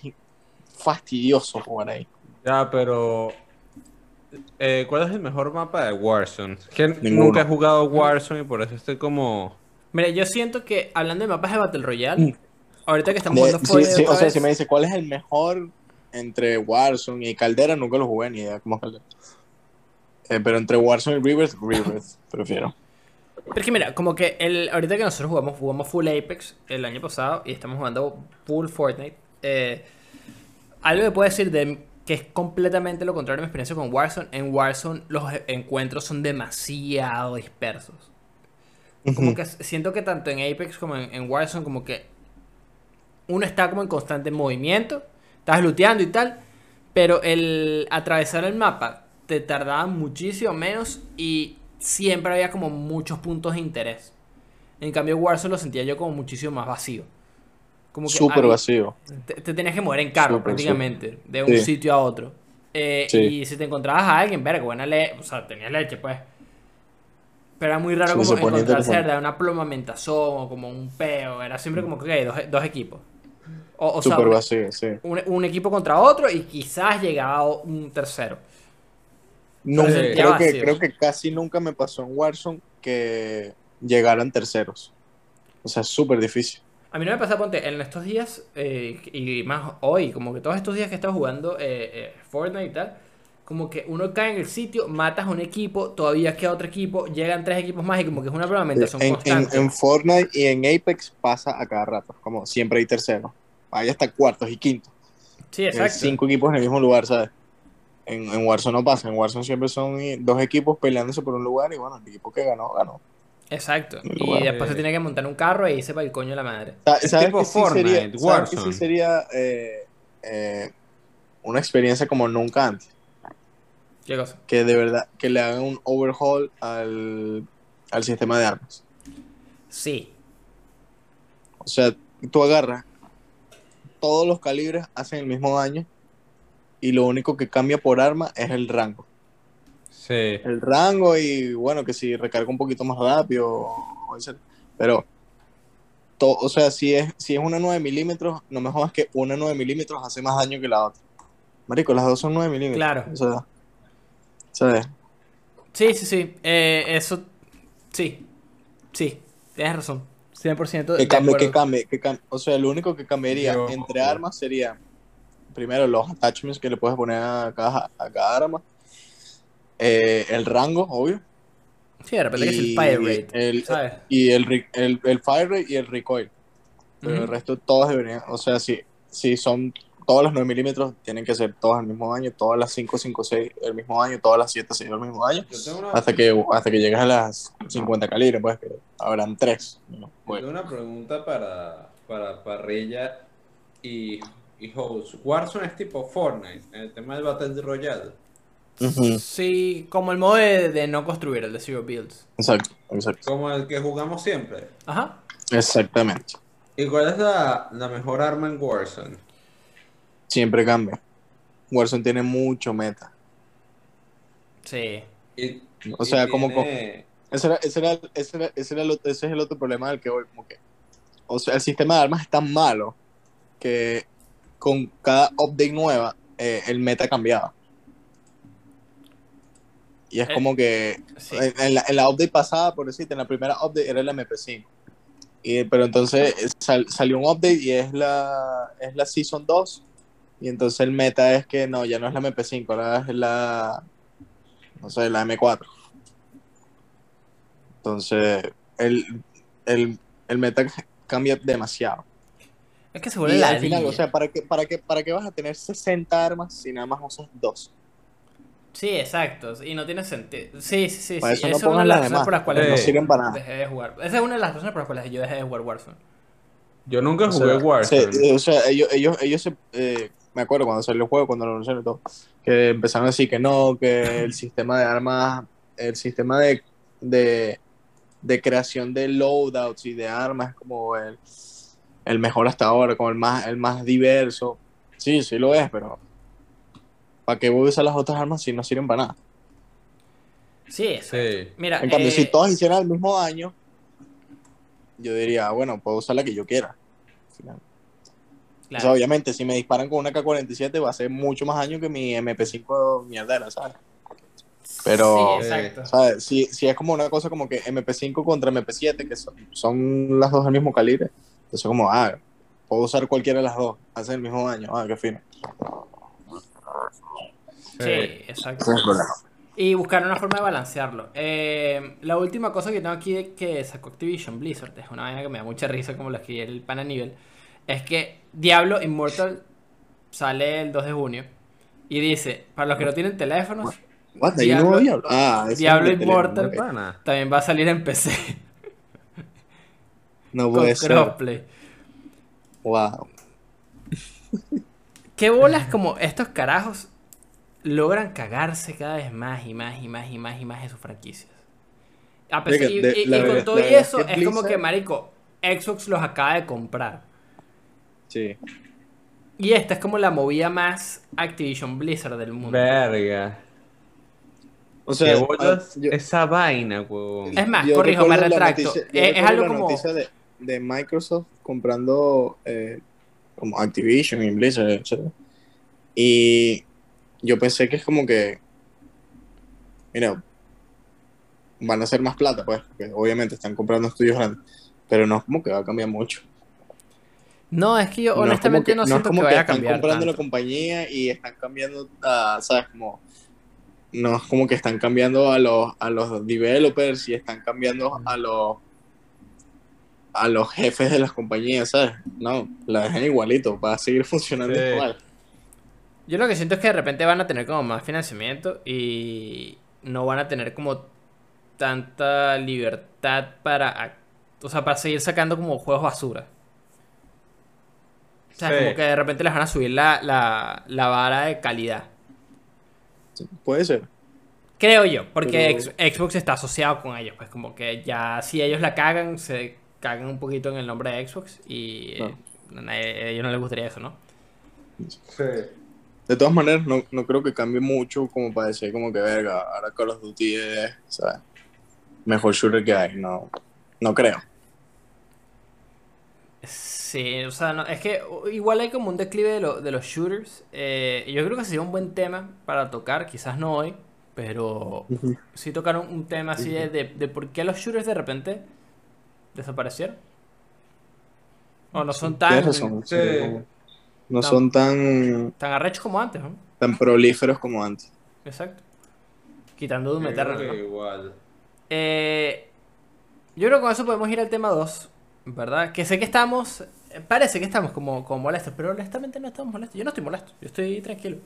fastidioso jugar ahí. Ya, pero. eh, ¿Cuál es el mejor mapa de Warzone? Es que Ninguno. nunca he jugado Warzone y por eso estoy como. Mira, yo siento que hablando de mapas de Battle Royale, Mm. ahorita que estamos jugando sí, Fortnite sí, o sea, vez- si me dice cuál es el mejor entre Warzone y Caldera, nunca lo jugué ni idea cómo es Caldera. Eh, pero entre Warzone y Rivers, Rivers prefiero. Pero es que mira, como que el, ahorita que nosotros jugamos, jugamos full Apex el año pasado y estamos jugando full Fortnite, eh, algo que puedo decir de que es completamente lo contrario de mi experiencia con Warzone. En Warzone los e- encuentros son demasiado dispersos. Como que siento que tanto en Apex como en, en Warzone, como que uno está como en constante movimiento, estás looteando y tal, pero el atravesar el mapa te tardaba muchísimo menos y siempre había como muchos puntos de interés. En cambio, Warzone lo sentía yo como muchísimo más vacío. Como que Súper había- vacío. te, te tenías que mover en carro Súper, prácticamente, de un Sí. sitio a otro. Eh, Sí. Y si te encontrabas a alguien, verga, buena leche, o sea, tenías leche, pues. Pero era muy raro Sí, como encontrarse. ¿verdad? una plomamentación o como un peo. Era siempre como que ok, dos, dos equipos. O, o sea, Súper un, vacío, sí. un- un equipo contra otro y quizás llegaba un tercero. No, creo, que, creo que casi nunca me pasó en Warzone que llegaran terceros. O sea, es súper difícil. A mí no me pasa, ponte, en estos días, eh, y más hoy, como que todos estos días que he estado jugando eh, eh, Fortnite y tal, como que uno cae en el sitio, matas a un equipo, todavía queda otro equipo, llegan tres equipos más y como que es una programación En, en, constante. en Fortnite y en Apex pasa a cada rato. Como siempre hay terceros. Hay hasta cuartos y quintos. Sí, Hay exacto. cinco equipos en el mismo lugar, ¿sabes? En, en Warzone no pasa. En Warzone siempre son dos equipos peleándose por un lugar y bueno, el equipo que ganó, ganó. Exacto. Y después se tiene que montar un carro y irse para el coño de la madre. Sa- Es ¿Sabes tipo que sí Fortnite, sería, ¿sabes que Warzone. sí sería eh, eh, una experiencia como nunca antes? ¿Qué cosa? Que de verdad, que le hagan un overhaul al, al sistema de armas. Sí. O sea, tú agarras, todos los calibres hacen el mismo daño y lo único que cambia por arma es el rango. Sí. El rango y bueno, que si recarga un poquito más rápido, pero, to- o sea, si es, si es una 9 milímetros, no me jodas que una 9 milímetros hace más daño que la otra. Marico, las dos son 9 milímetros. Claro. O sea, ¿sabes? Sí, sí, sí. Eh, eso. Sí. Sí. Tienes razón. 100% Que de cambie, que cambie, que cambie. O sea, lo único que cambiaría Yo- entre armas sería, primero, los attachments que le puedes poner a cada, a cada arma. Eh, el rango, obvio. Sí, de repente que es el y fire rate. el- ¿Sabes? Y el, el, el fire rate y el recoil. Pero el Ujú. resto todos deberían, o sea, si, si son todas las 9 milímetros, tienen que ser todas al mismo año, todas las 5, 5, 6 el mismo año, todas las 7, 6 el mismo año, Yo tengo una, hasta que, hasta que llegues a las 50 calibres, pues que habrán 3. yo tengo una pregunta para, para Parrilla y, y Host. Warzone es tipo Fortnite, en el tema del Battle Royale. Sí, como el modo de, de no construir, el de Zero Builds. Exacto, exacto. Como el que jugamos siempre. Ajá. Exactamente. ¿Y cuál es la, la mejor arma en Warzone? Siempre cambia. Warzone tiene mucho meta. Sí. Y- O y sea, como tiene- Ese, era, ese, era, ese, era, ese, era el ese es el otro problema del que voy. Como que, o sea, el sistema de armas es tan malo que con cada update nueva eh, el meta cambiaba. Y es Eh, como que Sí. en, la, en la update pasada, por decirte, en la primera update era el MP5. Y, pero entonces eh, sal- salió un update y es la, es la Season 2. Y entonces el meta es que no, ya no es la MP5, ahora es la, no sé, la M4. Entonces el, el, el meta cambia demasiado. Es que se vuelve Y la al final, o sea, ¿para qué, para, qué, ¿para qué vas a tener 60 armas si nada más usas dos? Sí, exacto. Y no tiene sentido. Sí, sí, sí. Sí. eso no Esa es una pongan de las razones demás, por las cuales no no sirven para nada. dejé de jugar. Esa es una de las razones por las cuales yo dejé de jugar Warzone. Yo nunca O jugué sea, Warzone. se- o sea, ellos, ellos, ellos se, eh, me acuerdo cuando salió el juego, cuando lo anunciaron y todo, que empezaron a decir que no, que el sistema de armas, el sistema de, de, de creación de loadouts y de armas es como el, el mejor hasta ahora, como el más, el más diverso. Sí, sí lo es, pero ¿para qué voy a usar las otras armas si no sirven para nada? Sí, exacto. Sí. Mira, En cambio, eh, si todos hicieran el mismo daño, yo diría, bueno, puedo usar la que yo quiera. O sea, obviamente, si me disparan con una K-47 va a ser mucho más daño que mi MP5 mierdera, ¿sabes? Pero, Sí, exacto. ¿sabes? Si, si es como una cosa como que MP5 contra MP7, que son, son las dos del mismo calibre, entonces como, ah, puedo usar cualquiera de las dos, hace el mismo daño, ah, qué fino. Sí, exacto. Y buscar una forma de balancearlo. Eh, la última cosa que tengo aquí de que sacó Activision Blizzard, es una vaina que me da mucha risa como lo escribí el pana nivel, es que Diablo Immortal sale el 2 de junio y dice, para los que no tienen teléfonos, What, ¿hay un Diablo-? Ah, Diablo teléfono, Immortal. también va a salir en PC No con puede ser. crossplay. Wow. ¿Qué bolas como estos carajos logran cagarse cada vez más y más y más y más y más en sus franquicias? A pesar, de- y- con verdad- todo y verdad eso, es que es como que, marico, Xbox los acaba de comprar. Sí. Y esta es como la movida más Activision Blizzard del mundo. Verga. O sea, ¿Qué bolas ah, yo- esa vaina, huevón? Es más, corrijo, me retracto. noticia- es recuerdo algo la como. noticia de, de Microsoft comprando eh, como Activision y Blizzard, etc. Y yo pensé que es como que, mira, van a hacer más plata, pues, porque obviamente están comprando estudios grandes, pero no es como que va a cambiar mucho. No, es que yo No es como honestamente que- no es siento que, como vaya a están comprando la tanto. compañía y están cambiando, a, ¿sabes? Como, no es como que están cambiando a los, a los developers y están cambiando a los a los jefes de las compañías, ¿sabes? No, la dejan igualito, va a seguir funcionando Sí. igual. Yo lo que siento es que de repente van a tener como más financiamiento y no van a tener como tanta libertad para, o sea, para seguir sacando como juegos basura. O sea, Sí. como que de repente les van a subir la, la, la vara de calidad. Sí, Puede ser. Creo yo, porque Pero- Xbox está asociado con ellos, pues como que ya si ellos la cagan, se cagan un poquito en el nombre de Xbox y eh, a ellos no les gustaría eso, ¿no? Sí. De todas maneras, no, no creo que cambie mucho como para decir como que verga, ahora Call of Duty es, ¿sabes? Mejor shooter que hay, no, no creo. Sí, o sea, no, es que igual hay como un declive de, lo- de los shooters. eh, yo creo que sería un buen tema para tocar, quizás no hoy, pero sí tocar un, un tema así de, de, de por qué los shooters de repente desaparecieron. O no son tan, Tienes razón, Sí. No- son tan, tan arrechos como antes, ¿no? tan prolíferos como antes. Exacto. Quitando Doom Eternal, ¿no? igual. Eh, yo creo que con eso podemos ir al tema 2, ¿verdad? Que sé que estamos, eh, parece que estamos como, como molestos, pero honestamente no estamos molestos. Yo no estoy molesto, yo estoy tranquilo.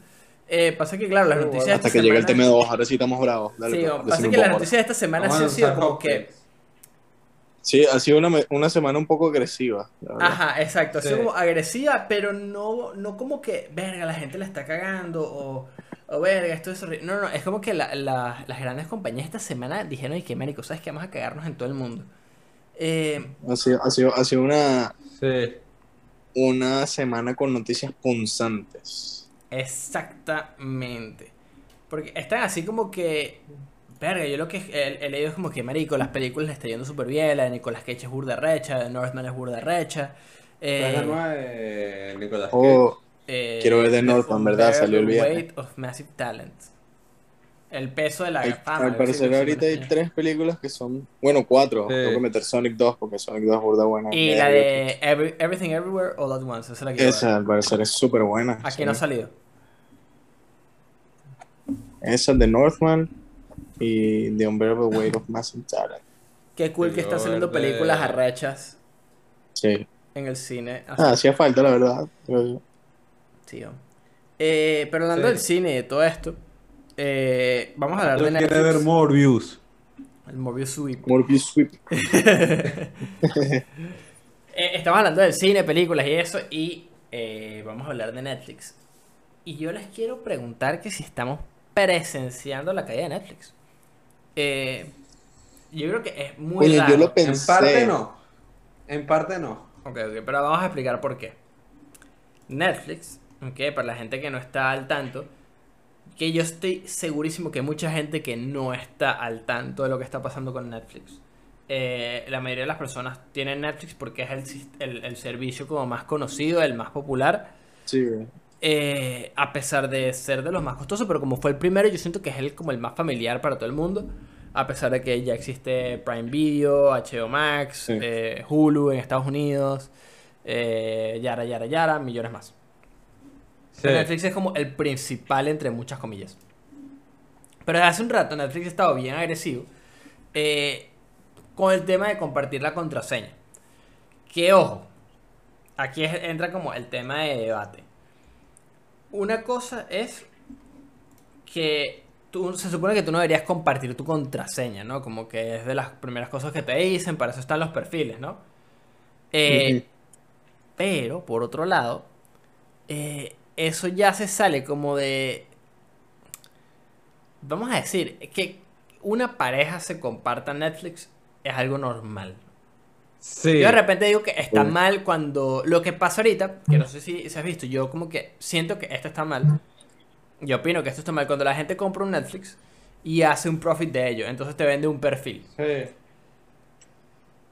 Eh, pasa que, claro, las noticias de Hasta esta que llegue el semana- tema 2, ahora sí estamos bravos. Dale, Sí, pues, pasa que las noticias de esta semana han sido como que... Sí, ha sido una, una semana un poco agresiva. Ajá, exacto. Ha sido Sí. como agresiva, pero no, no como que, verga, la gente la está cagando o, o verga, esto es horrible. No, no, es como que la- la- las grandes compañías esta semana dijeron, y que marico, ¿sabes que Vamos a cagarnos en todo el mundo. Eh, Ha sido, ha sido, ha sido una, Sí. una semana con noticias punzantes. Exactamente. Porque están así como que. Verga, yo lo que he, he leído es como que, marico, las películas le está yendo súper bien. La de Nicolas Cage es burda recha, de Northman es burda recha. eh, La nueva de Nicolas Cage. Oh, eh, quiero ver The Northman, ¿verdad? Salió el viernes. Weight of Massive Talent. El peso de la hay- fama. al parecer ahorita hay tres películas que son, bueno, cuatro. Sí. Tengo que meter Sonic 2 porque Sonic 2 es burda buena. Y la de Every- Everything Everywhere All at Once. Esa es la que. Esa al parecer es súper buena. Aquí sí. no ha salido. Esa de Northman y The Unbearable Weight of Massive Talent. Qué cool que están Quiero saliendo películas arrechas Sí. en el cine. así Ah, hacía falta, la verdad. Tío. Eh, pero hablando Sí. del cine y de todo esto, eh, vamos a hablar Yo de quiero ver Netflix. Morbius. El Morbius Sweep. Morbius Sweep. Eh, estamos hablando del cine, películas y eso, y eh, vamos a hablar de Netflix. Y yo les quiero preguntar que si estamos presenciando la caída de Netflix. Eh, yo creo que es muy Oye, raro. yo lo En parte no. En parte no. Ok, ok, pero vamos a explicar por qué. Netflix, ok, para la gente que no está al tanto, que yo estoy segurísimo que hay mucha gente que no está al tanto de lo que está pasando con Netflix. Eh, la mayoría de las personas tienen Netflix porque es el, el- el servicio como más conocido, el más popular. Sí, güey. Eh, a pesar de ser de los más costosos, pero como fue el primero, yo siento que es el, como el más familiar para todo el mundo. A pesar de que ya existe Prime Video, HBO Max, Sí. eh, Hulu en Estados Unidos, eh, Yara, Yara, Yara, millones más. Sí. Pero Netflix es como el principal entre muchas comillas. Pero desde hace un rato Netflix ha estado bien agresivo con el tema de compartir la contraseña. Que ojo, aquí es- entra como el tema de debate. Una cosa es que tú, se supone que tú no deberías compartir tu contraseña, ¿no? Como que es de las primeras cosas que te dicen, para eso están los perfiles, ¿no? Eh, pero, por otro lado, eh, eso ya se sale como de... Vamos a decir, que una pareja se comparta Netflix es algo normal. Sí. Yo de repente digo que está Sí. mal cuando... Lo que pasa ahorita, que no sé si, si has visto, yo como que siento que esto está mal. Yo opino que esto está mal cuando la gente compra un Netflix y hace un profit de ello. Entonces te vende un perfil. Sí.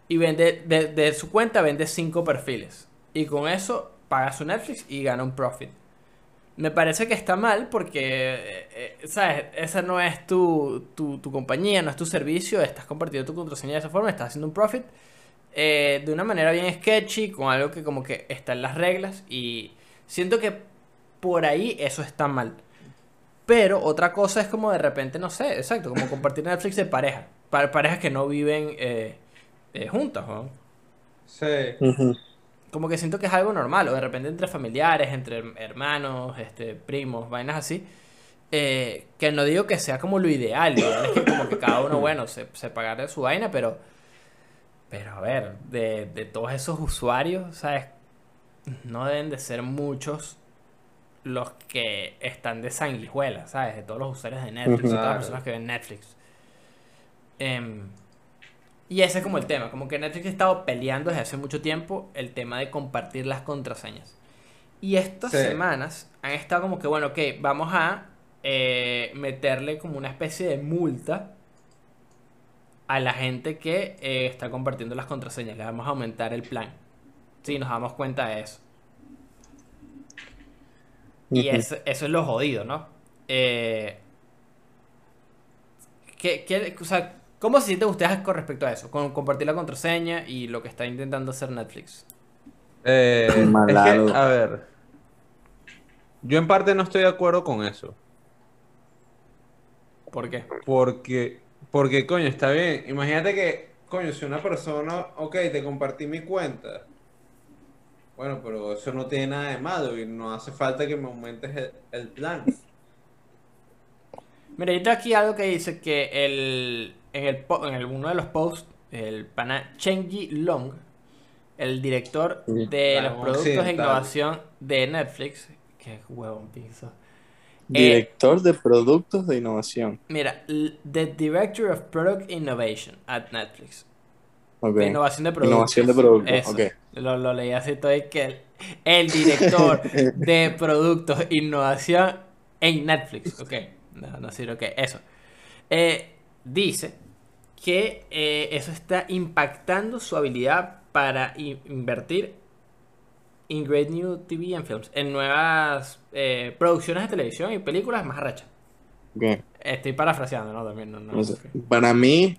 Y vende, de, de su cuenta vende cinco perfiles. Y con eso paga su Netflix y gana un profit. Me parece que está mal porque, eh, eh, ¿sabes? Esa no es tu, tu, tu compañía, no es tu servicio. Estás compartiendo tu contraseña de esa forma, estás haciendo un profit. Eh, de una manera bien sketchy, con algo que como que está en las reglas. Y siento que por ahí eso está mal. Pero otra cosa es como de repente, no sé, exacto, como compartir Netflix de pareja. Para parejas que no viven eh, eh, juntas, ¿no? Sí. Como que siento que es algo normal, o de repente entre familiares, entre her- hermanos, este, primos, vainas así. eh, que no digo que sea como lo ideal, lo ideal es que como que cada uno, bueno, se, se pagara su vaina, pero, pero a ver, de, de todos esos usuarios, ¿sabes? No deben de ser muchos los que están de sanguijuela, ¿sabes? De todos los usuarios de Netflix, de todas las personas que ven Netflix. Em, y ese es como el tema, como que Netflix ha estado peleando desde hace mucho tiempo el tema de compartir las contraseñas. Y estas Sí. semanas han estado como que, bueno, ok, vamos a eh, meterle como una especie de multa a la gente que eh, está compartiendo las contraseñas. Le vamos a aumentar el plan. Sí, nos damos cuenta de eso. Y Ujú. es- eso es lo jodido, ¿no? Eh, ¿qué, qué- o sea, ¿Cómo se sienten ustedes con respecto a eso? Con compartir la contraseña y lo que está intentando hacer Netflix. Eh, es que, a ver. Yo en parte no estoy de acuerdo con eso. ¿Por qué? Porque, porque, coño, está bien. Imagínate que, coño, si una persona, ok, te compartí mi cuenta. Bueno, pero eso no tiene nada de malo y no hace falta que me aumentes el, el plan. Mira, yo tengo aquí algo que dice que el, en, el, po- en el- uno de los posts, el pana Chenji Long, el director Sí. de Ah, los un productos de occidental. innovación de Netflix, que huevón pienso. Director de productos de innovación. Mira, the Director of Product Innovation at Netflix. Ok. De innovación de productos. Innovación de productos, Eso. Lo, lo leí así todo y que el, el director de productos innovación en Netflix. Ok, no, no sirve, ok, eso. Eh, dice que eh, eso está impactando su habilidad para invertir in great new TV and films, en nuevas eh, producciones de televisión y películas más arrechas. Ok. Estoy parafraseando, ¿no? También, no, no, No sé. Para mí,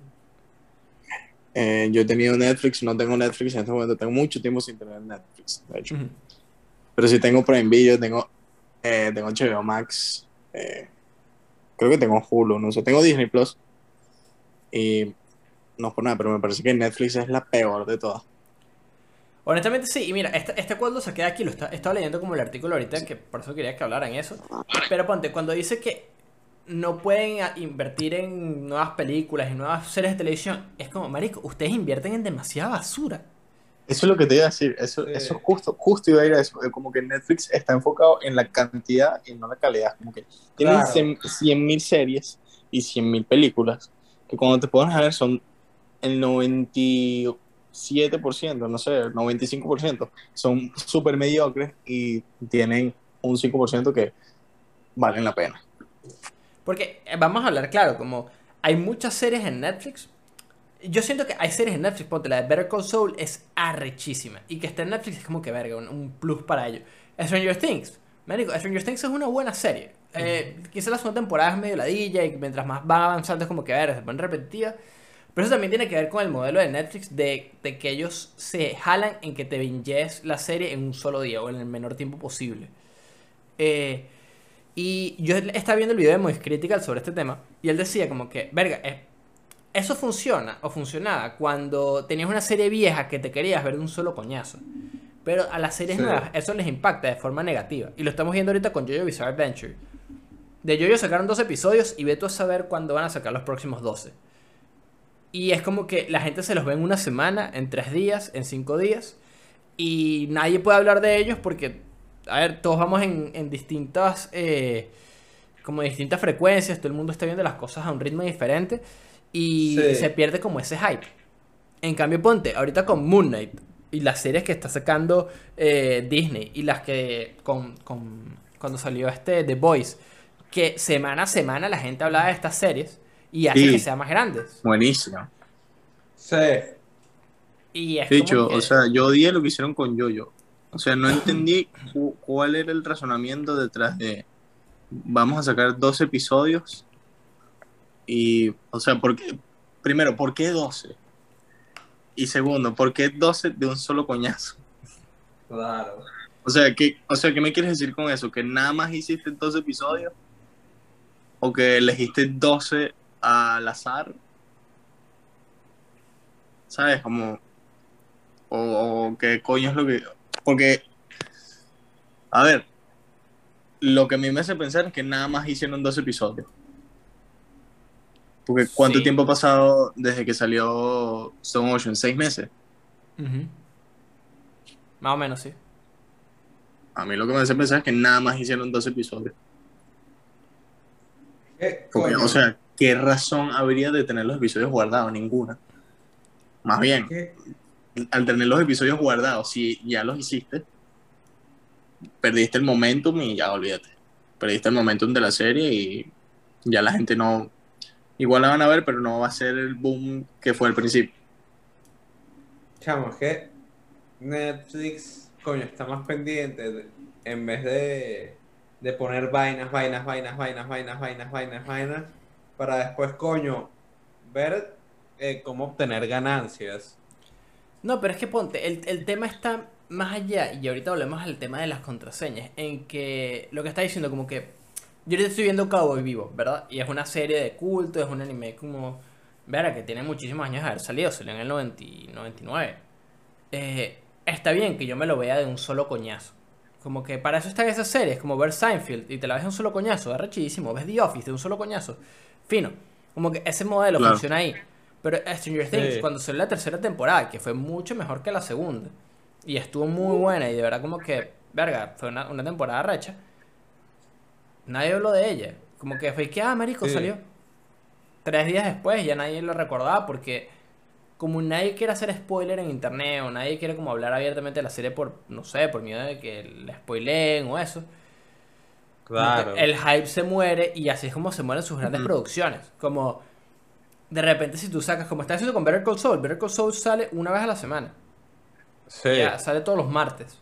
eh, yo he tenido Netflix, no tengo Netflix en este momento, tengo mucho tiempo sin tener Netflix, de hecho. Pero sí tengo Prime Video, tengo, eh, tengo HBO Max, eh, creo que tengo Hulu, no sé, tengo Disney Plus. Y no es por nada, pero me parece que Netflix es la peor de todas. Honestamente sí, y mira, este, este cuadro se queda aquí, lo está, estaba leyendo como el artículo ahorita, que por eso quería que hablaran eso. Pero ponte, cuando dice que no pueden invertir en nuevas películas y nuevas series de televisión, es como, marico, ustedes invierten en demasiada basura. Eso es lo que te iba a decir, eso, Sí. eso es justo, justo iba a ir a eso, eh, como que Netflix está enfocado en la cantidad y no la calidad, como que tienen Claro. 100 mil series y 100 mil películas, que cuando te pones a ver son el 97%, no sé, el 95%, son súper mediocres y tienen un 5% que valen la pena. Porque eh, vamos a hablar claro, como hay muchas series en Netflix. Yo siento que hay series en Netflix, ponte la de Better Call Saul es arrechísima. Y que esté en Netflix es como que verga, un, plus para ello. Stranger Things, Médico, Stranger Things es una buena serie. Eh, quizá la segunda temporada es medio ladilla y mientras más va avanzando es como que ver, se pone repetitiva. Pero eso también tiene que ver con el modelo de Netflix de, de que ellos se jalan en que te binges la serie en un solo día o en el menor tiempo posible. Eh, y yo estaba viendo el video de Moist Critical sobre este tema y él decía como que, verga, eh, eso funciona o funcionaba cuando tenías una serie vieja que te querías ver de un solo coñazo. Pero a las series Sí. nuevas eso les impacta de forma negativa. Y lo estamos viendo ahorita con JoJo Bizarre Adventure. De JoJo sacaron dos episodios y ve tú a saber cuándo van a sacar los próximos 12. Y es como que la gente se los ve en una semana, en tres días, en cinco días. Y nadie puede hablar de ellos porque, a ver, todos vamos en, en distintas, eh, como distintas frecuencias, todo el mundo está viendo las cosas a un ritmo diferente y Sí. se pierde como ese hype. En cambio, ponte, ahorita con Moon Knight y las series que está sacando eh, Disney y las que con, con- cuando salió este The Voice, que semana a semana la gente hablaba de estas series y hace Sí. que sean más grandes. Buenísimo. Sí. Y es que- o sea, yo odié lo que hicieron con Yoyo. O sea, no entendí cu- cuál era el razonamiento detrás de vamos a sacar 12 episodios y, o sea, ¿por qué? Primero, ¿por qué 12? Y segundo, ¿por qué 12 de un solo coñazo? Claro. O sea, ¿qué, o sea, ¿qué me quieres decir con eso? ¿Que nada más hiciste 12 episodios? ¿O que elegiste 12 al azar? ¿Sabes? Como... O, o qué coño es lo que... Porque... A ver. Lo que a mí me hace pensar es que nada más hicieron 12 episodios. Porque ¿cuánto Sí. tiempo ha pasado desde que salió Stone Ocean? ¿Seis meses? Más o menos, sí. A mí lo que me hace pensar es que nada más hicieron 12 episodios. ¿Qué Porque, coño? o sea, ¿qué razón habría de tener los episodios guardados? Ninguna. Más bien, al tener los episodios guardados, si ya los hiciste, perdiste el momentum y ya olvídate. Perdiste el momentum de la serie y ya la gente no. Igual la van a ver, pero no va a ser el boom que fue al principio. Chamo, es que Netflix, coño, está más pendiente en vez de, de poner vainas, vainas, vainas, vainas, vainas, vainas, vainas, vainas para después, coño, ver eh, cómo obtener ganancias. No, pero es que ponte, el, el tema está más allá, y ahorita volvemos al tema de las contraseñas, en que lo que está diciendo como que yo ahorita estoy viendo Cowboy Vivo, ¿verdad? Y es una serie de culto, es un anime como, verá, que tiene muchísimos años de haber salido, salió en el 90 y 99. Eh, está bien que yo me lo vea de un solo coñazo. Como que para eso están esas series, como ver Seinfeld y te la ves de un solo coñazo, es rechidísimo. Ves The Office de un solo coñazo, fino. Como que ese modelo Claro. funciona ahí. Pero Stranger Things, Sí. cuando salió la tercera temporada, que fue mucho mejor que la segunda, y estuvo muy buena, y de verdad como que, verga, fue una, una temporada recha, nadie habló de ella. Como que fue que, ah, marico, Sí. salió. Tres días después ya nadie lo recordaba porque como nadie quiere hacer spoiler en internet o nadie quiere como hablar abiertamente de la serie por, no sé, por miedo de que la spoileen o eso, Claro. el hype se muere y así es como se mueren sus grandes producciones. Como de repente si tú sacas, como está haciendo con Better Call Saul, Better Call Saul sale una vez a la semana. Sí. Ya, sale todos los martes.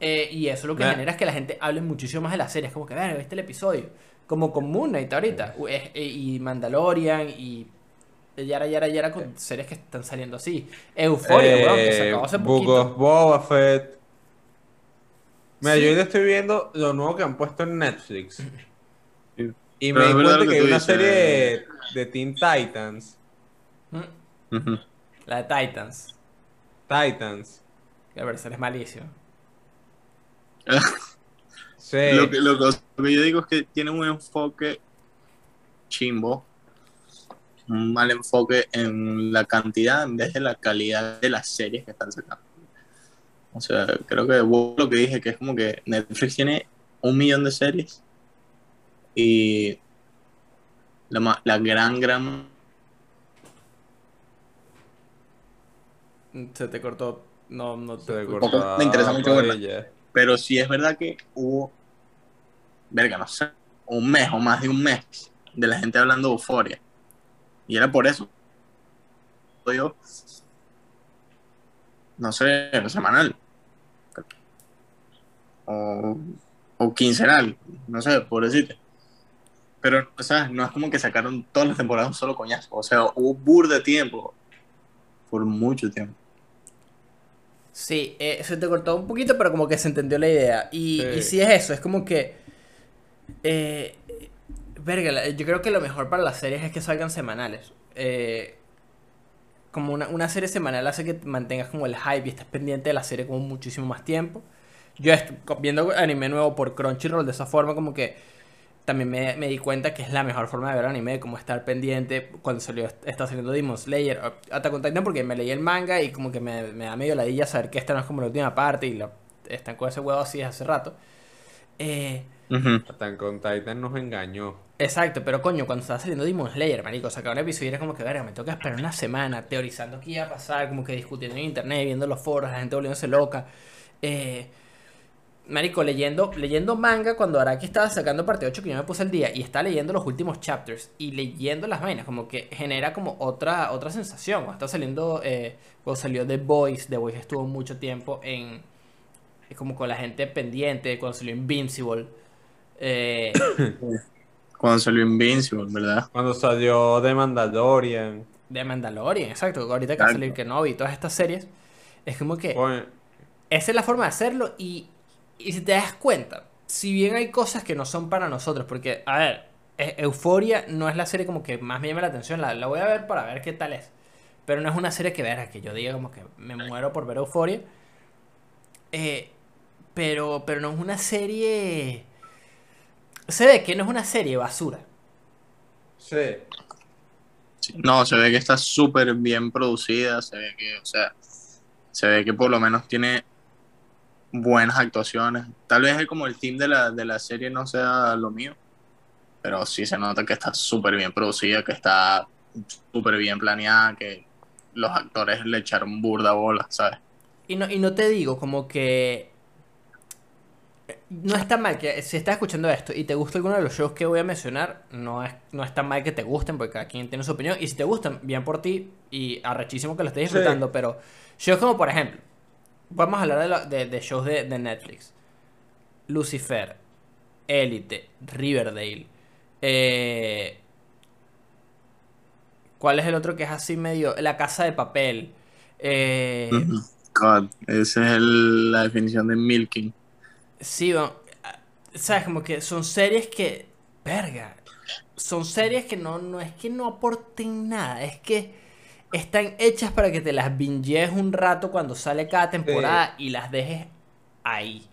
Eh, y eso lo que genera es que la gente hable muchísimo más de la serie. Es como que, ver, ¿viste el episodio? Como con Moon Knight ahorita. eh, Y Mandalorian y... Yara, yara, yara con series que están saliendo así. Euforia, weón, que se Eh, acabó hace Book poquito. of Boba Fett. Mira, Sí. yo ahorita estoy viendo lo nuevo que han puesto en Netflix. Sí. Y Pero me di cuenta que que hay una dices. serie de, de Teen Titans. Mm. La de Titans. Titans. A ver, es malísimo. Sí. Lo que- lo que yo digo es que tiene un enfoque chimbo, un mal enfoque en la cantidad en vez de la calidad de las series que están sacando. O sea, creo que lo que dije, que es como que Netflix tiene un millón de series y la, la gran, gran... Se te cortó. No, no te cortó Poco me interesa mucho verla. Padilla. Pero sí es verdad que hubo, verga, no sé, un mes o más de un mes de la gente hablando de euforia. Y era por eso. Yo, no sé, semanal. O, o quincenal, no sé, por decirte. Pero, o sea, no es como que sacaron todas las temporadas un solo coñazo. O sea, hubo bur de tiempo. Por mucho tiempo. Sí, eh, se te cortó un poquito, pero como que se entendió la idea. Y Sí. y sí es eso, es como que... eh, verga, yo creo que lo mejor para las series es que salgan semanales. Eh, como una, una serie semanal hace que mantengas como el hype y estés pendiente de la serie como muchísimo más tiempo. Yo est- viendo anime nuevo por Crunchyroll de esa forma como que también me, me di cuenta que es la mejor forma de ver anime, como estar pendiente cuando salió, está saliendo Demon Slayer, on Titan porque me leí el manga y como que me, me da medio ladilla saber que esta no es como la última parte y lo, están con ese huevo así hace rato. Eh. Attack on Titan nos engañó. Exacto, pero coño, cuando estaba saliendo Demon Slayer, marico, sacaron un episodio y era como que, verga, me toca esperar una semana teorizando qué iba a pasar, como que discutiendo en internet, viendo los foros, la gente volviéndose loca. Eh, marico, leyendo, leyendo manga cuando Araki estaba sacando parte 8 que yo me puse el día y está leyendo los últimos chapters y leyendo las vainas, como que genera como otra, otra sensación. Cuando está saliendo, eh, cuando salió The Voice, The Voice estuvo mucho tiempo en, como con la gente pendiente, cuando salió Invincible. Eh, Cuando salió Invincible, ¿verdad? Cuando salió The Mandalorian. De Mandalorian, exacto. Ahorita que va a salir Kenobi y todas estas series. Es como que Coño, esa es la forma de hacerlo y, y si te das cuenta, si bien hay cosas que no son para nosotros, porque, a ver, E- Euforia no es la serie como que más me llama la atención, la, la voy a ver para ver qué tal es. Pero no es una serie que verá, que yo diga como que me muero por ver Euforia. Eh, pero, pero no es una serie... Se ve que no es una serie basura. Sí. Sí. No, se ve que está súper bien producida, se ve que, o sea, se ve que por lo menos tiene buenas actuaciones. Tal vez como el team de la, de la serie no sea lo mío, pero sí se nota que está súper bien producida, que está súper bien planeada, que los actores le echaron burda bola, ¿sabes? Y no, y no te digo como que... No está mal que si estás escuchando esto y te gusta alguno de los shows que voy a mencionar, no es, no está mal que te gusten porque cada quien tiene su opinión. Y si te gustan, bien por ti y arrechísimo que lo estés Sí. disfrutando. Pero shows como por ejemplo, vamos a hablar de, de- de shows de, de Netflix. Lucifer, Elite, Riverdale. eh, ¿Cuál es el otro que es así medio? La Casa de Papel. Eh. God, esa es el- la definición de milking. Sí, bueno, sabes, como que son series que, verga, son series que no, no es que no aporten nada, es que están hechas para que te las binges un rato cuando sale cada temporada y las dejes ahí.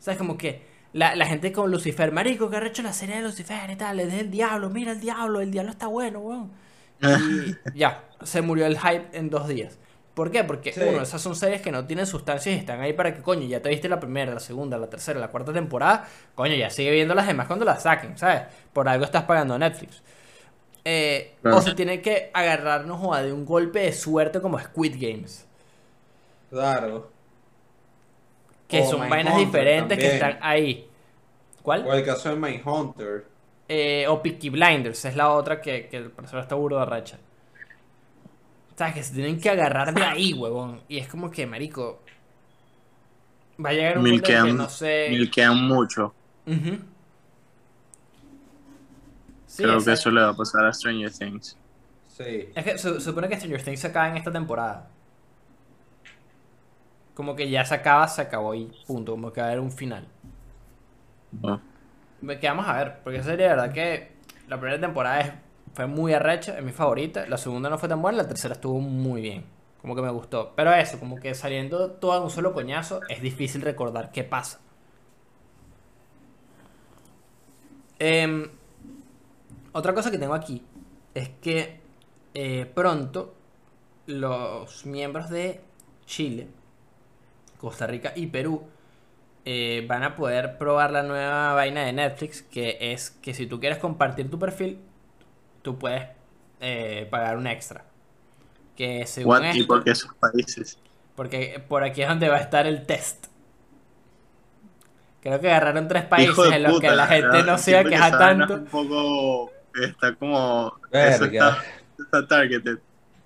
Sabes, como que la, la gente con Lucifer, marico, que ha hecho la serie de Lucifer y tal, es del diablo, mira el diablo, el diablo está bueno, weón. Y ya, se murió el hype en dos días. ¿Por qué? Porque, Sí. uno, esas son series que no tienen sustancia y están ahí para que, coño, ya te viste la primera, la segunda, la tercera, la cuarta temporada, coño, ya sigue viendo las demás cuando las saquen, ¿sabes? Por algo estás pagando a Netflix. Eh, Claro. O se tiene que agarrarnos joda, de un golpe de suerte como Squid Games. Claro. Que O son vainas diferentes que están ahí. ¿Cuál? O el caso de Mindhunter. Eh, o Peaky Blinders, es la otra que, que el profesor está burdo de racha. O sea, que se tienen que agarrar de ahí, huevón. Y es como que, marico. Va a llegar un punto en que Milquean, no sé. milquean mucho. Sí, Creo que eso le va a pasar a Stranger Things. Sí. Es que se, supone que Stranger Things se acaba en esta temporada. Como que ya se acaba, se acabó y punto. Como que va a haber un final. Me quedamos a ver, porque esa de verdad que la primera temporada es- fue muy arrecha, es mi favorita. La segunda no fue tan buena, la tercera estuvo muy bien. Como que me gustó. Pero eso, como que saliendo todo en un solo coñazo, es difícil recordar qué pasa. Em, otra cosa que tengo aquí es que eh, pronto los miembros de Chile, Costa Rica y Perú eh, van a poder probar la nueva vaina de Netflix, que es que si tú quieres compartir tu perfil, tú puedes eh, pagar un extra. Que según What? ¿Y esto- por qué esos países? porque por aquí es donde va a estar el test. Creo que agarraron tres países en los puta, que la gente ¿verdad? no se iba a quejar tanto. Un poco. Está como. Eso está, está targeted.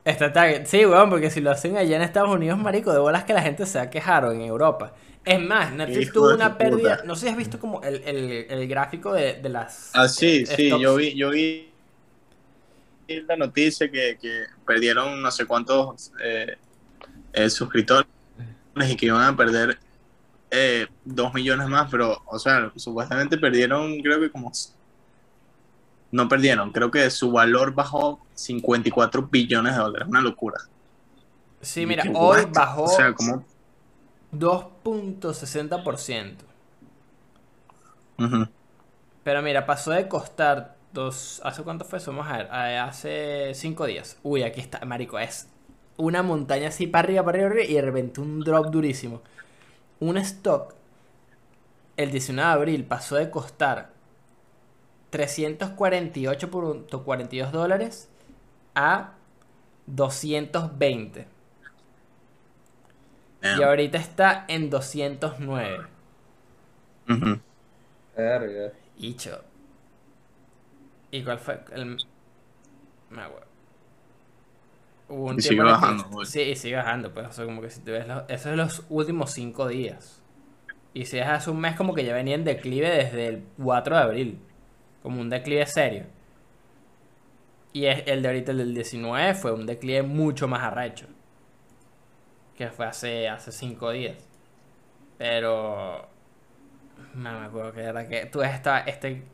Está target. Sí, weón, porque si lo hacen allá en Estados Unidos, marico, de bolas que la gente se va a quejar o en Europa. Es más, Netflix Hijo tuvo una pérdida. puta. No sé si has visto como el, el, el gráfico de, de las. Ah, sí, eh, sí, yo vi, yo vi la noticia que, que perdieron no sé cuántos eh, eh, suscriptores y que iban a perder eh, dos millones más, pero, o sea, supuestamente perdieron, creo que como... No perdieron, creo que su valor bajó 54 billones de dólares, una locura. Sí, mira, hoy bajó O sea, como... 2.60%. Ujú. Pero mira, pasó de costar dos. ¿Hace cuánto fue? eso? Vamos a ver. Hace cinco días. Uy, aquí está, marico. Es una montaña así para arriba, para arriba, para arriba, y de repente un drop durísimo. Un stock, el 19 de abril, pasó de costar 348.42 dólares a 220. Y Damn. ahorita está en 209. Ujú. Verga. Hicho. ¿Y cuál fue el.? Me acuerdo. Hubo un Y sigue que- bajando, güey. Sí, y sigue bajando, pues. O sea, como que si te ves. los- Esos son los últimos cinco días. Y si es hace un mes, como que ya venía en declive desde el 4 de abril. Como un declive serio. Y es, el de ahorita, el del 19, fue un declive mucho más arrecho. Que fue hace, hace cinco días. Pero. No me acuerdo que era que. Tú esta, este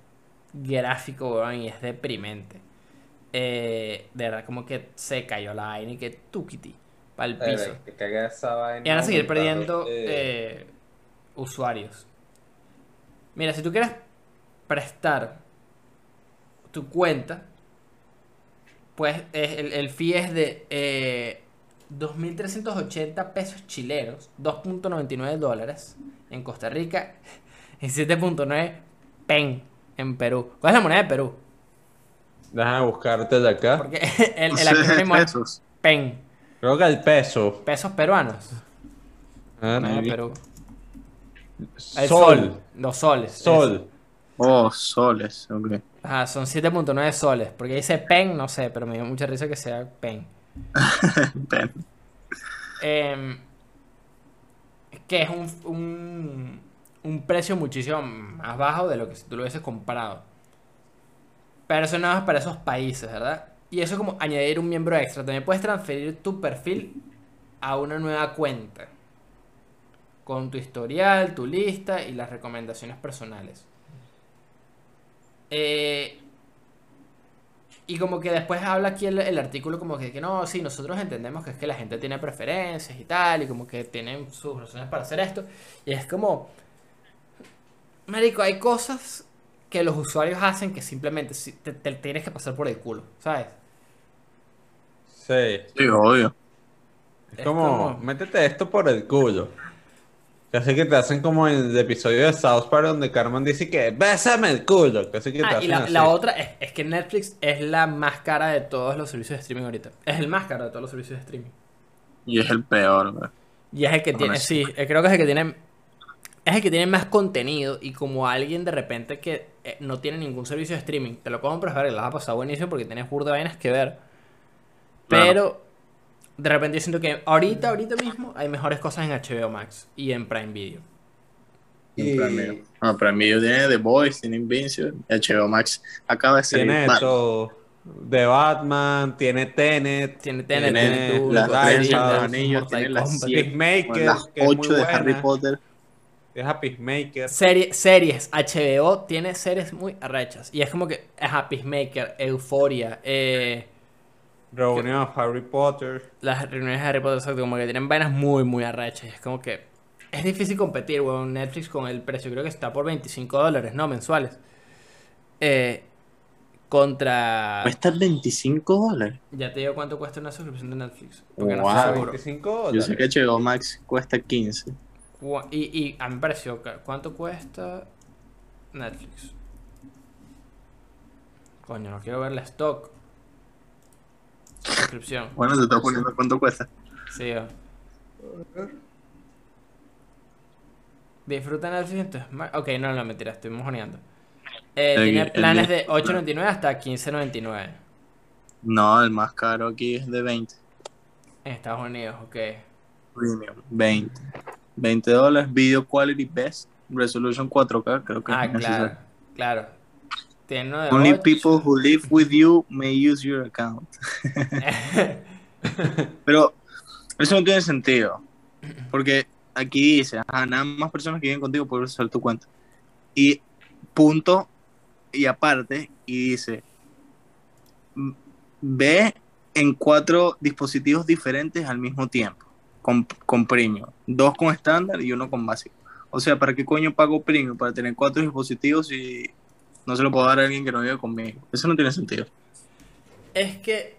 gráfico, weón, y es deprimente. Eh, de verdad, como que se cayó la vaina y que tukiti para el piso. Que caga esa vaina. Y van a seguir perdiendo eh, eh, usuarios. Mira, si tú quieres prestar tu cuenta, pues es- el, el fee es de eh, 2.380 pesos chilenos, 2.99 dólares en Costa Rica y 7.9 PEN en Perú. ¿Cuál es la moneda de Perú? Déjame buscarte de acá. Porque el, el acrónimo es. PEN, Creo que el peso. pesos peruanos. Ah, Moneda de maybe. Perú. El Sol. sol. Los soles. Sol. Oh, soles, ok. Ajá, son 7.9 soles. Porque dice pen, no sé, pero me dio mucha risa que sea pen. Pen. Em, que es un, un, un precio muchísimo más bajo de lo que si tú lo hubieses comprado. Pero eso no es para esos países, ¿verdad? Y eso es como añadir un miembro extra. También puedes transferir tu perfil a una nueva cuenta. Con tu historial, tu lista y las recomendaciones personales. Eh, y como que después habla aquí el, el artículo como que, que no, sí, nosotros entendemos que es que la gente tiene preferencias y tal, y como que tienen sus razones para hacer esto. Y es como, Marico, hay cosas que los usuarios hacen que simplemente si- te, te tienes que pasar por el culo, ¿sabes? Sí. Sí, obvio. Es Es como, como- métete esto por el culo. Casi que te hacen como en el episodio de South Park donde Carmen dice que bésame el culo. Casi que te Ah, y hacen la, así. la otra es, es que Netflix es la más cara de todos los servicios de streaming ahorita. Es el más caro de todos los servicios de streaming. Y es el peor, güey. Y es el que Con tiene, sí, eh, creo que es el que tiene, es el que tiene más contenido y como alguien de repente que eh, no tiene ningún servicio de streaming, te lo compras, ver, la vas a pasar buenísimo porque tienes burda de vainas que ver. Claro. Pero de repente yo siento que ahorita, ahorita mismo hay mejores cosas en HBO Max y en Prime Video. En Y Prime Video. Ah, Prime Video tiene The Boys, tiene Invincible, HBO Max acaba de salir. tiene todo. De Batman, tiene Tenet, Tiene Tenet, Tiene tiene las tres de los Mortal anillos, tiene las Kombat. siete, Peacemaker, las que es muy 8 de Harry. Potter. Deja Peacemaker. Serie- series, HBO tiene series muy arrechas. Y es como que, ajá, Peacemaker, Euphoria, eh, Reunión of Harry Potter. las reuniones de Harry Potter, exacto, como que tienen vainas muy, muy arrechas. Y es como que es difícil competir, weón, Netflix con el precio. Creo que está por 25 dólares, ¿no? Mensuales. Eh, contra... Cuesta 25 dólares. Ya te digo cuánto cuesta una suscripción de Netflix. Porque no Wow. estoy seguro. 25 Yo sé que HBO Max cuesta 15. Y, y a mí me pareció, que- ¿cuánto cuesta Netflix? Coño, no quiero ver la stock. Suscripción. Bueno, te estoy poniendo cuánto cuesta. Sí, va. Disfruta Netflix en tu Smart. Ok, no, no, mentira, estoy mojoneando. Eh, El- tiene planes de- de 8.99 hasta 15.99 No, el más caro aquí es de 20. en Estados Unidos, ok. Premium. 20. 20 dólares. Video Quality Best. Resolution 4K, creo que Ah, es claro, claro. Tiene Only ocho. people who live with you may use your account. Pero eso no tiene sentido. Porque aquí dice, ajá, nada más personas que viven contigo pueden usar tu cuenta. Y punto, y aparte, y dice, "M- ve en cuatro dispositivos diferentes al mismo tiempo, con, con premium. Dos con estándar y uno con básico. O sea, ¿para qué coño pago premium? Para tener cuatro dispositivos y no se lo puedo dar a alguien que no vive conmigo. Eso no tiene sentido. Es que,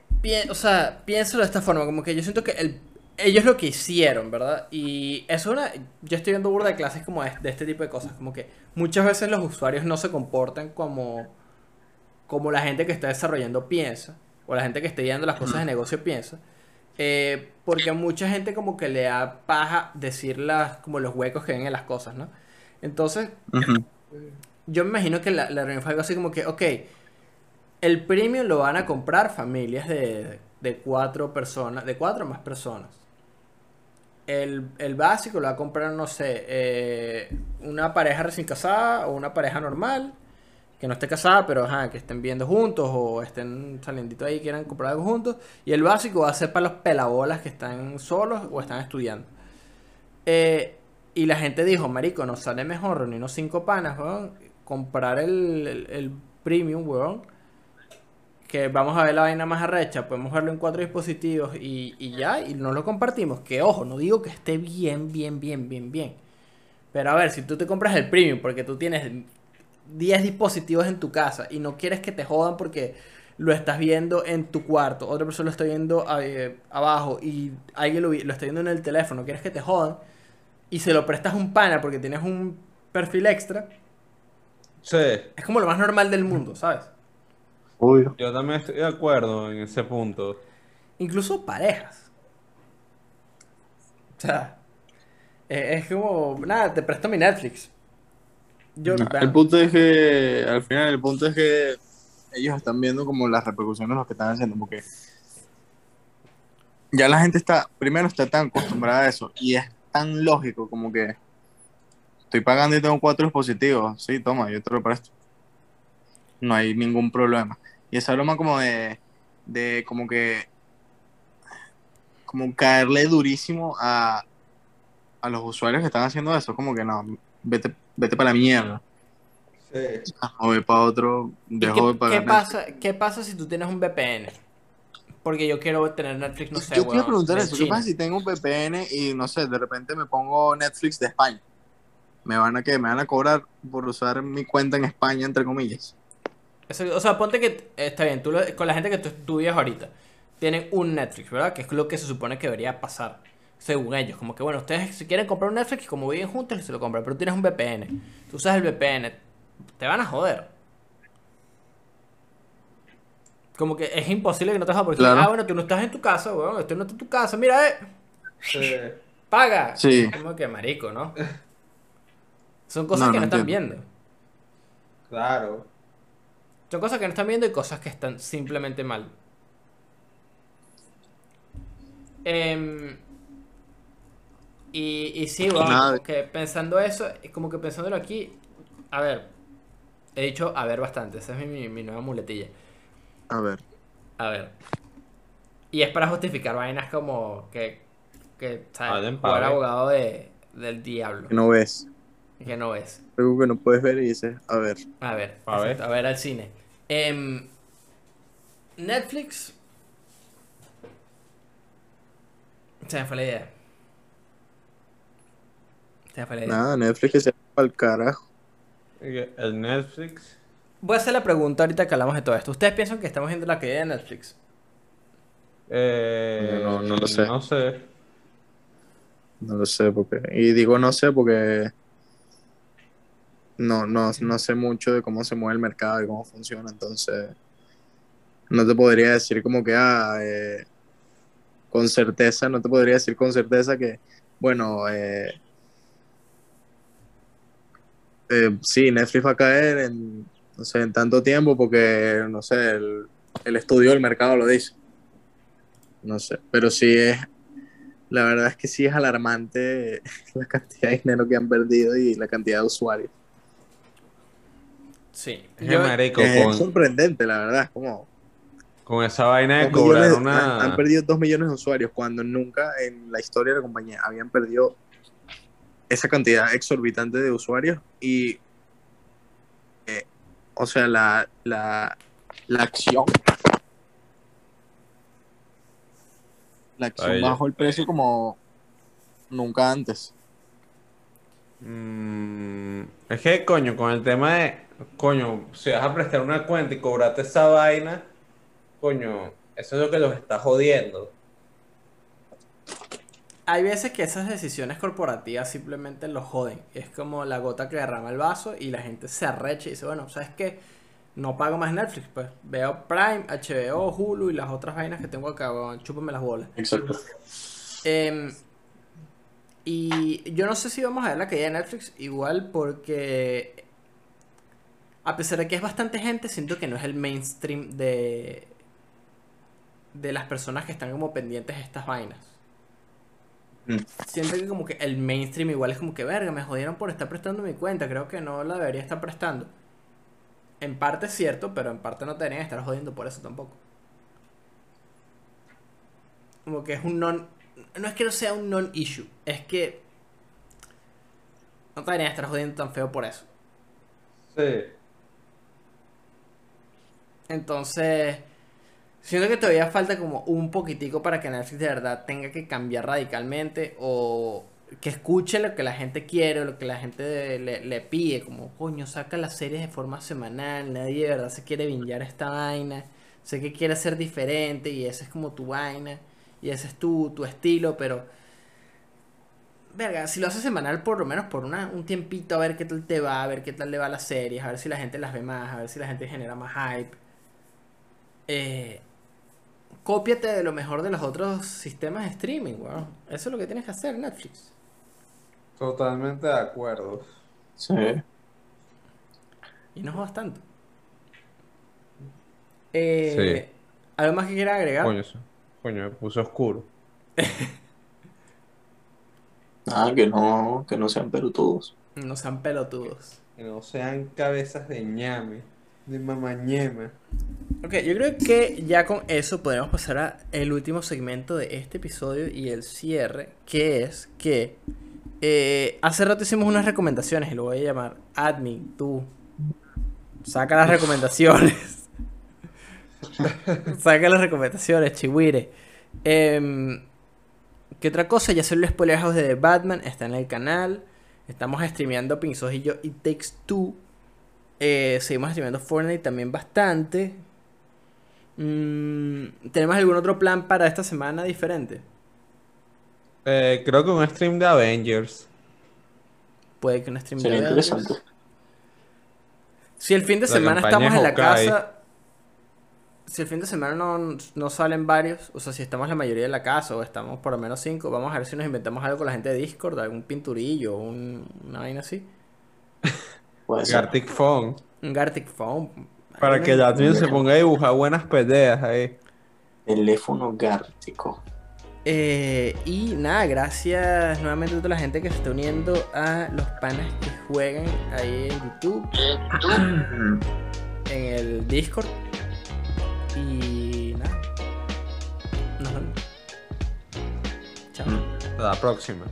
o sea, piénsalo de esta forma, como que yo siento que el- ellos lo que hicieron, ¿verdad? Y eso es una, yo estoy viendo burda de clases como de, de este tipo de cosas, como que muchas veces los usuarios no se comportan como, como la gente que está desarrollando piensa, o la gente que está viendo las cosas de negocio piensa, eh, porque a mucha gente como que le da paja decir las, como los huecos que ven en las cosas, ¿no? Entonces, yo me imagino que la, la reunión fue algo así como que, ok, el premium lo van a comprar familias de, de cuatro personas, de cuatro más personas. El, el básico lo va a comprar, no sé, eh, una pareja recién casada o una pareja normal, que no esté casada, pero que estén viendo juntos o estén saliendo ahí y quieran comprar algo juntos. Y el básico va a ser para los pelabolas que están solos o están estudiando. Eh, y la gente dijo, marico, nos sale mejor reunirnos cinco panas, weón, comprar el, el, el premium, weón, que vamos a ver la vaina más arrecha, podemos verlo en cuatro dispositivos y, y ya, y no lo compartimos. Que ojo, no digo que esté bien, bien, bien, bien, bien. Pero a ver, si tú te compras el premium porque tú tienes 10 dispositivos en tu casa y no quieres que te jodan porque lo estás viendo en tu cuarto, otra persona lo está viendo eh, abajo y alguien lo, está viendo en el teléfono, quieres que te jodan y se lo prestas a un pana porque tienes un perfil extra, Sí, es como lo más normal del mundo, ¿sabes? Obvio. yo también estoy de acuerdo en ese punto. Incluso parejas. O sea, eh, es como, nada, te presto mi Netflix. Yo, No, vean, el punto es que, al final, el punto es que ellos están viendo como las repercusiones de lo que están haciendo, porque ya la gente está, primero está tan acostumbrada a eso, y es tan lógico como que estoy pagando y tengo cuatro dispositivos, sí, toma, yo te lo presto. No hay ningún problema. Y esa broma como de, de como que, como caerle durísimo a, a los usuarios que están haciendo eso, como que no, vete, vete para la mierda. Sí. O voy para otro, ¿y dejo qué, de pagar. qué pasa, ¿Qué pasa si tú tienes un VPN? Porque yo quiero tener Netflix, no sé, Yo te iba a weón, preguntar eso, ¿qué pasa si tengo un VPN y no sé, de repente me pongo Netflix de España? ¿Me van a que ¿Me van a cobrar por usar mi cuenta en España, entre comillas? Eso- o sea, ponte que está bien, tú lo- con la gente que tú estudias ahorita, tienen un Netflix, ¿verdad? Que es lo que se supone que debería pasar, según ellos. Como que, bueno, ustedes si quieren comprar un Netflix, como viven juntos, se lo compran, pero tú tienes un VPN. Tú usas el VPN, te van a joder. Como que es imposible que no te jodan porque, Claro. ah, bueno, tú no estás en tu casa, weón, esto no está en tu casa, mira, eh, paga. Sí. Como que marico, ¿no? Son cosas No, que no no están entiendo. viendo. Claro. Son cosas que no están viendo y cosas que están simplemente mal. Em, y, y sí, bueno, que pensando eso, como que pensándolo aquí, a ver, he dicho a ver bastante, esa es mi, mi- mi nueva muletilla. A ver. A ver. Y es para justificar vainas como que, que ¿sabes? Jugar abogado de, del diablo, Que no ves. que no es. Algo que no puedes ver y dices, a ver. A ver, A ver. a ver al cine. Em, Netflix. Se me fue la idea. Nada, Netflix que se va al carajo. El Netflix. Voy a hacer la pregunta ahorita que hablamos de todo esto. ¿Ustedes piensan que estamos viendo la caída de Netflix? Eh, No, no lo sé. No sé. No lo sé porque. Y digo no sé porque. No, no, no sé mucho de cómo se mueve el mercado y cómo funciona, entonces. No te podría decir como que, ah, eh, con certeza, no te podría decir con certeza que, bueno, eh, eh, sí, Netflix va a caer en, no sé, en tanto tiempo porque, no sé, el, el estudio del mercado lo dice. No sé, pero sí es, la verdad es que sí es alarmante la cantidad de dinero que han perdido y la cantidad de usuarios. Sí. Es Yo- marico, Es con, sorprendente, la verdad, es como... con esa vaina de dos cobrar millones- una... han, han perdido 2 millones de usuarios cuando nunca en la historia de la compañía habían perdido esa cantidad exorbitante de usuarios y eh, o sea la, la, la acción. La acción Ay, bajó el precio como nunca antes. Mm, es que, coño, con el tema de, coño, si vas a prestar una cuenta y cobrarte esa vaina, coño, eso es lo que los está jodiendo. Hay veces que esas decisiones corporativas simplemente los joden. Es como la gota que derrama el vaso y la gente se arrecha y dice, bueno, ¿sabes qué? No pago más Netflix, pues veo Prime, HBO, Hulu y las otras vainas que tengo acá, weón, chúpame las bolas. exacto Em, y yo no sé si vamos a ver la caída de Netflix igual porque a pesar de que es bastante gente, siento que no es el mainstream de de las personas que están como pendientes de estas vainas. Mm. Siento que como que el mainstream igual es como que verga, me jodieron por estar prestando mi cuenta, creo que no la debería estar prestando. En parte es cierto, pero en parte no te deberían estar jodiendo por eso tampoco. Como que es un non. No es que no sea un non-issue, es que. No te deberían estar jodiendo tan feo por eso. Sí. Entonces. Siento que todavía falta como un poquitico para que Netflix de verdad tenga que cambiar radicalmente o que escuche lo que la gente quiere lo que la gente le, le pide, como coño, saca las series de forma semanal, nadie de verdad se quiere vingar esta vaina, sé que quiere ser diferente y esa es como tu vaina y ese es tu, tu estilo, pero verga, si lo haces semanal por lo menos por una, un tiempito a ver qué tal te va, a ver qué tal le va a las series, a ver si la gente las ve más, a ver si la gente genera más hype. Eh, cópiate de lo mejor de los otros sistemas de streaming, weón. Eso es lo que tienes que hacer, Netflix. Totalmente de acuerdo. sí Y no jodas tanto. Eh, ¿Algo más que quieras agregar? Coño, eso- coño, me puse oscuro. nada que no que no sean pelotudos No sean pelotudos. Que no sean cabezas de ñame, de mamañema. Ok, yo creo que ya con eso podemos pasar a el último segmento de este episodio y el cierre, que es que eh, hace rato hicimos unas recomendaciones y lo voy a llamar admin, tú. Saca las recomendaciones. Saca las recomendaciones, chihuire. Em, ¿Qué otra cosa? Ya salió el spoiler house de The Batman, está en el canal. Estamos streameando Pinzos y yo y Takes Two. Eh, seguimos streameando Fortnite también bastante. Mm, ¿Tenemos algún otro plan para esta semana diferente? Eh, creo que un stream de Avengers. Puede que un stream sería de interesante Avengers. Si el fin de La semana estamos en la casa. Si el fin de semana no, no salen varios, o sea, si estamos la mayoría de la casa o estamos por lo menos cinco, vamos a ver si nos inventamos algo con la gente de Discord, algún pinturillo, un, una vaina así. puede ser Gartic Phone. Un Gartic Phone. Para que Jasmine se ponga a dibujar buenas peleas ahí. teléfono gártico Eh, y nada, gracias nuevamente a toda la gente que se está uniendo a los panas que juegan ahí en YouTube, en el Discord. Y nada. Nos vemos. Chao. Hasta la próxima.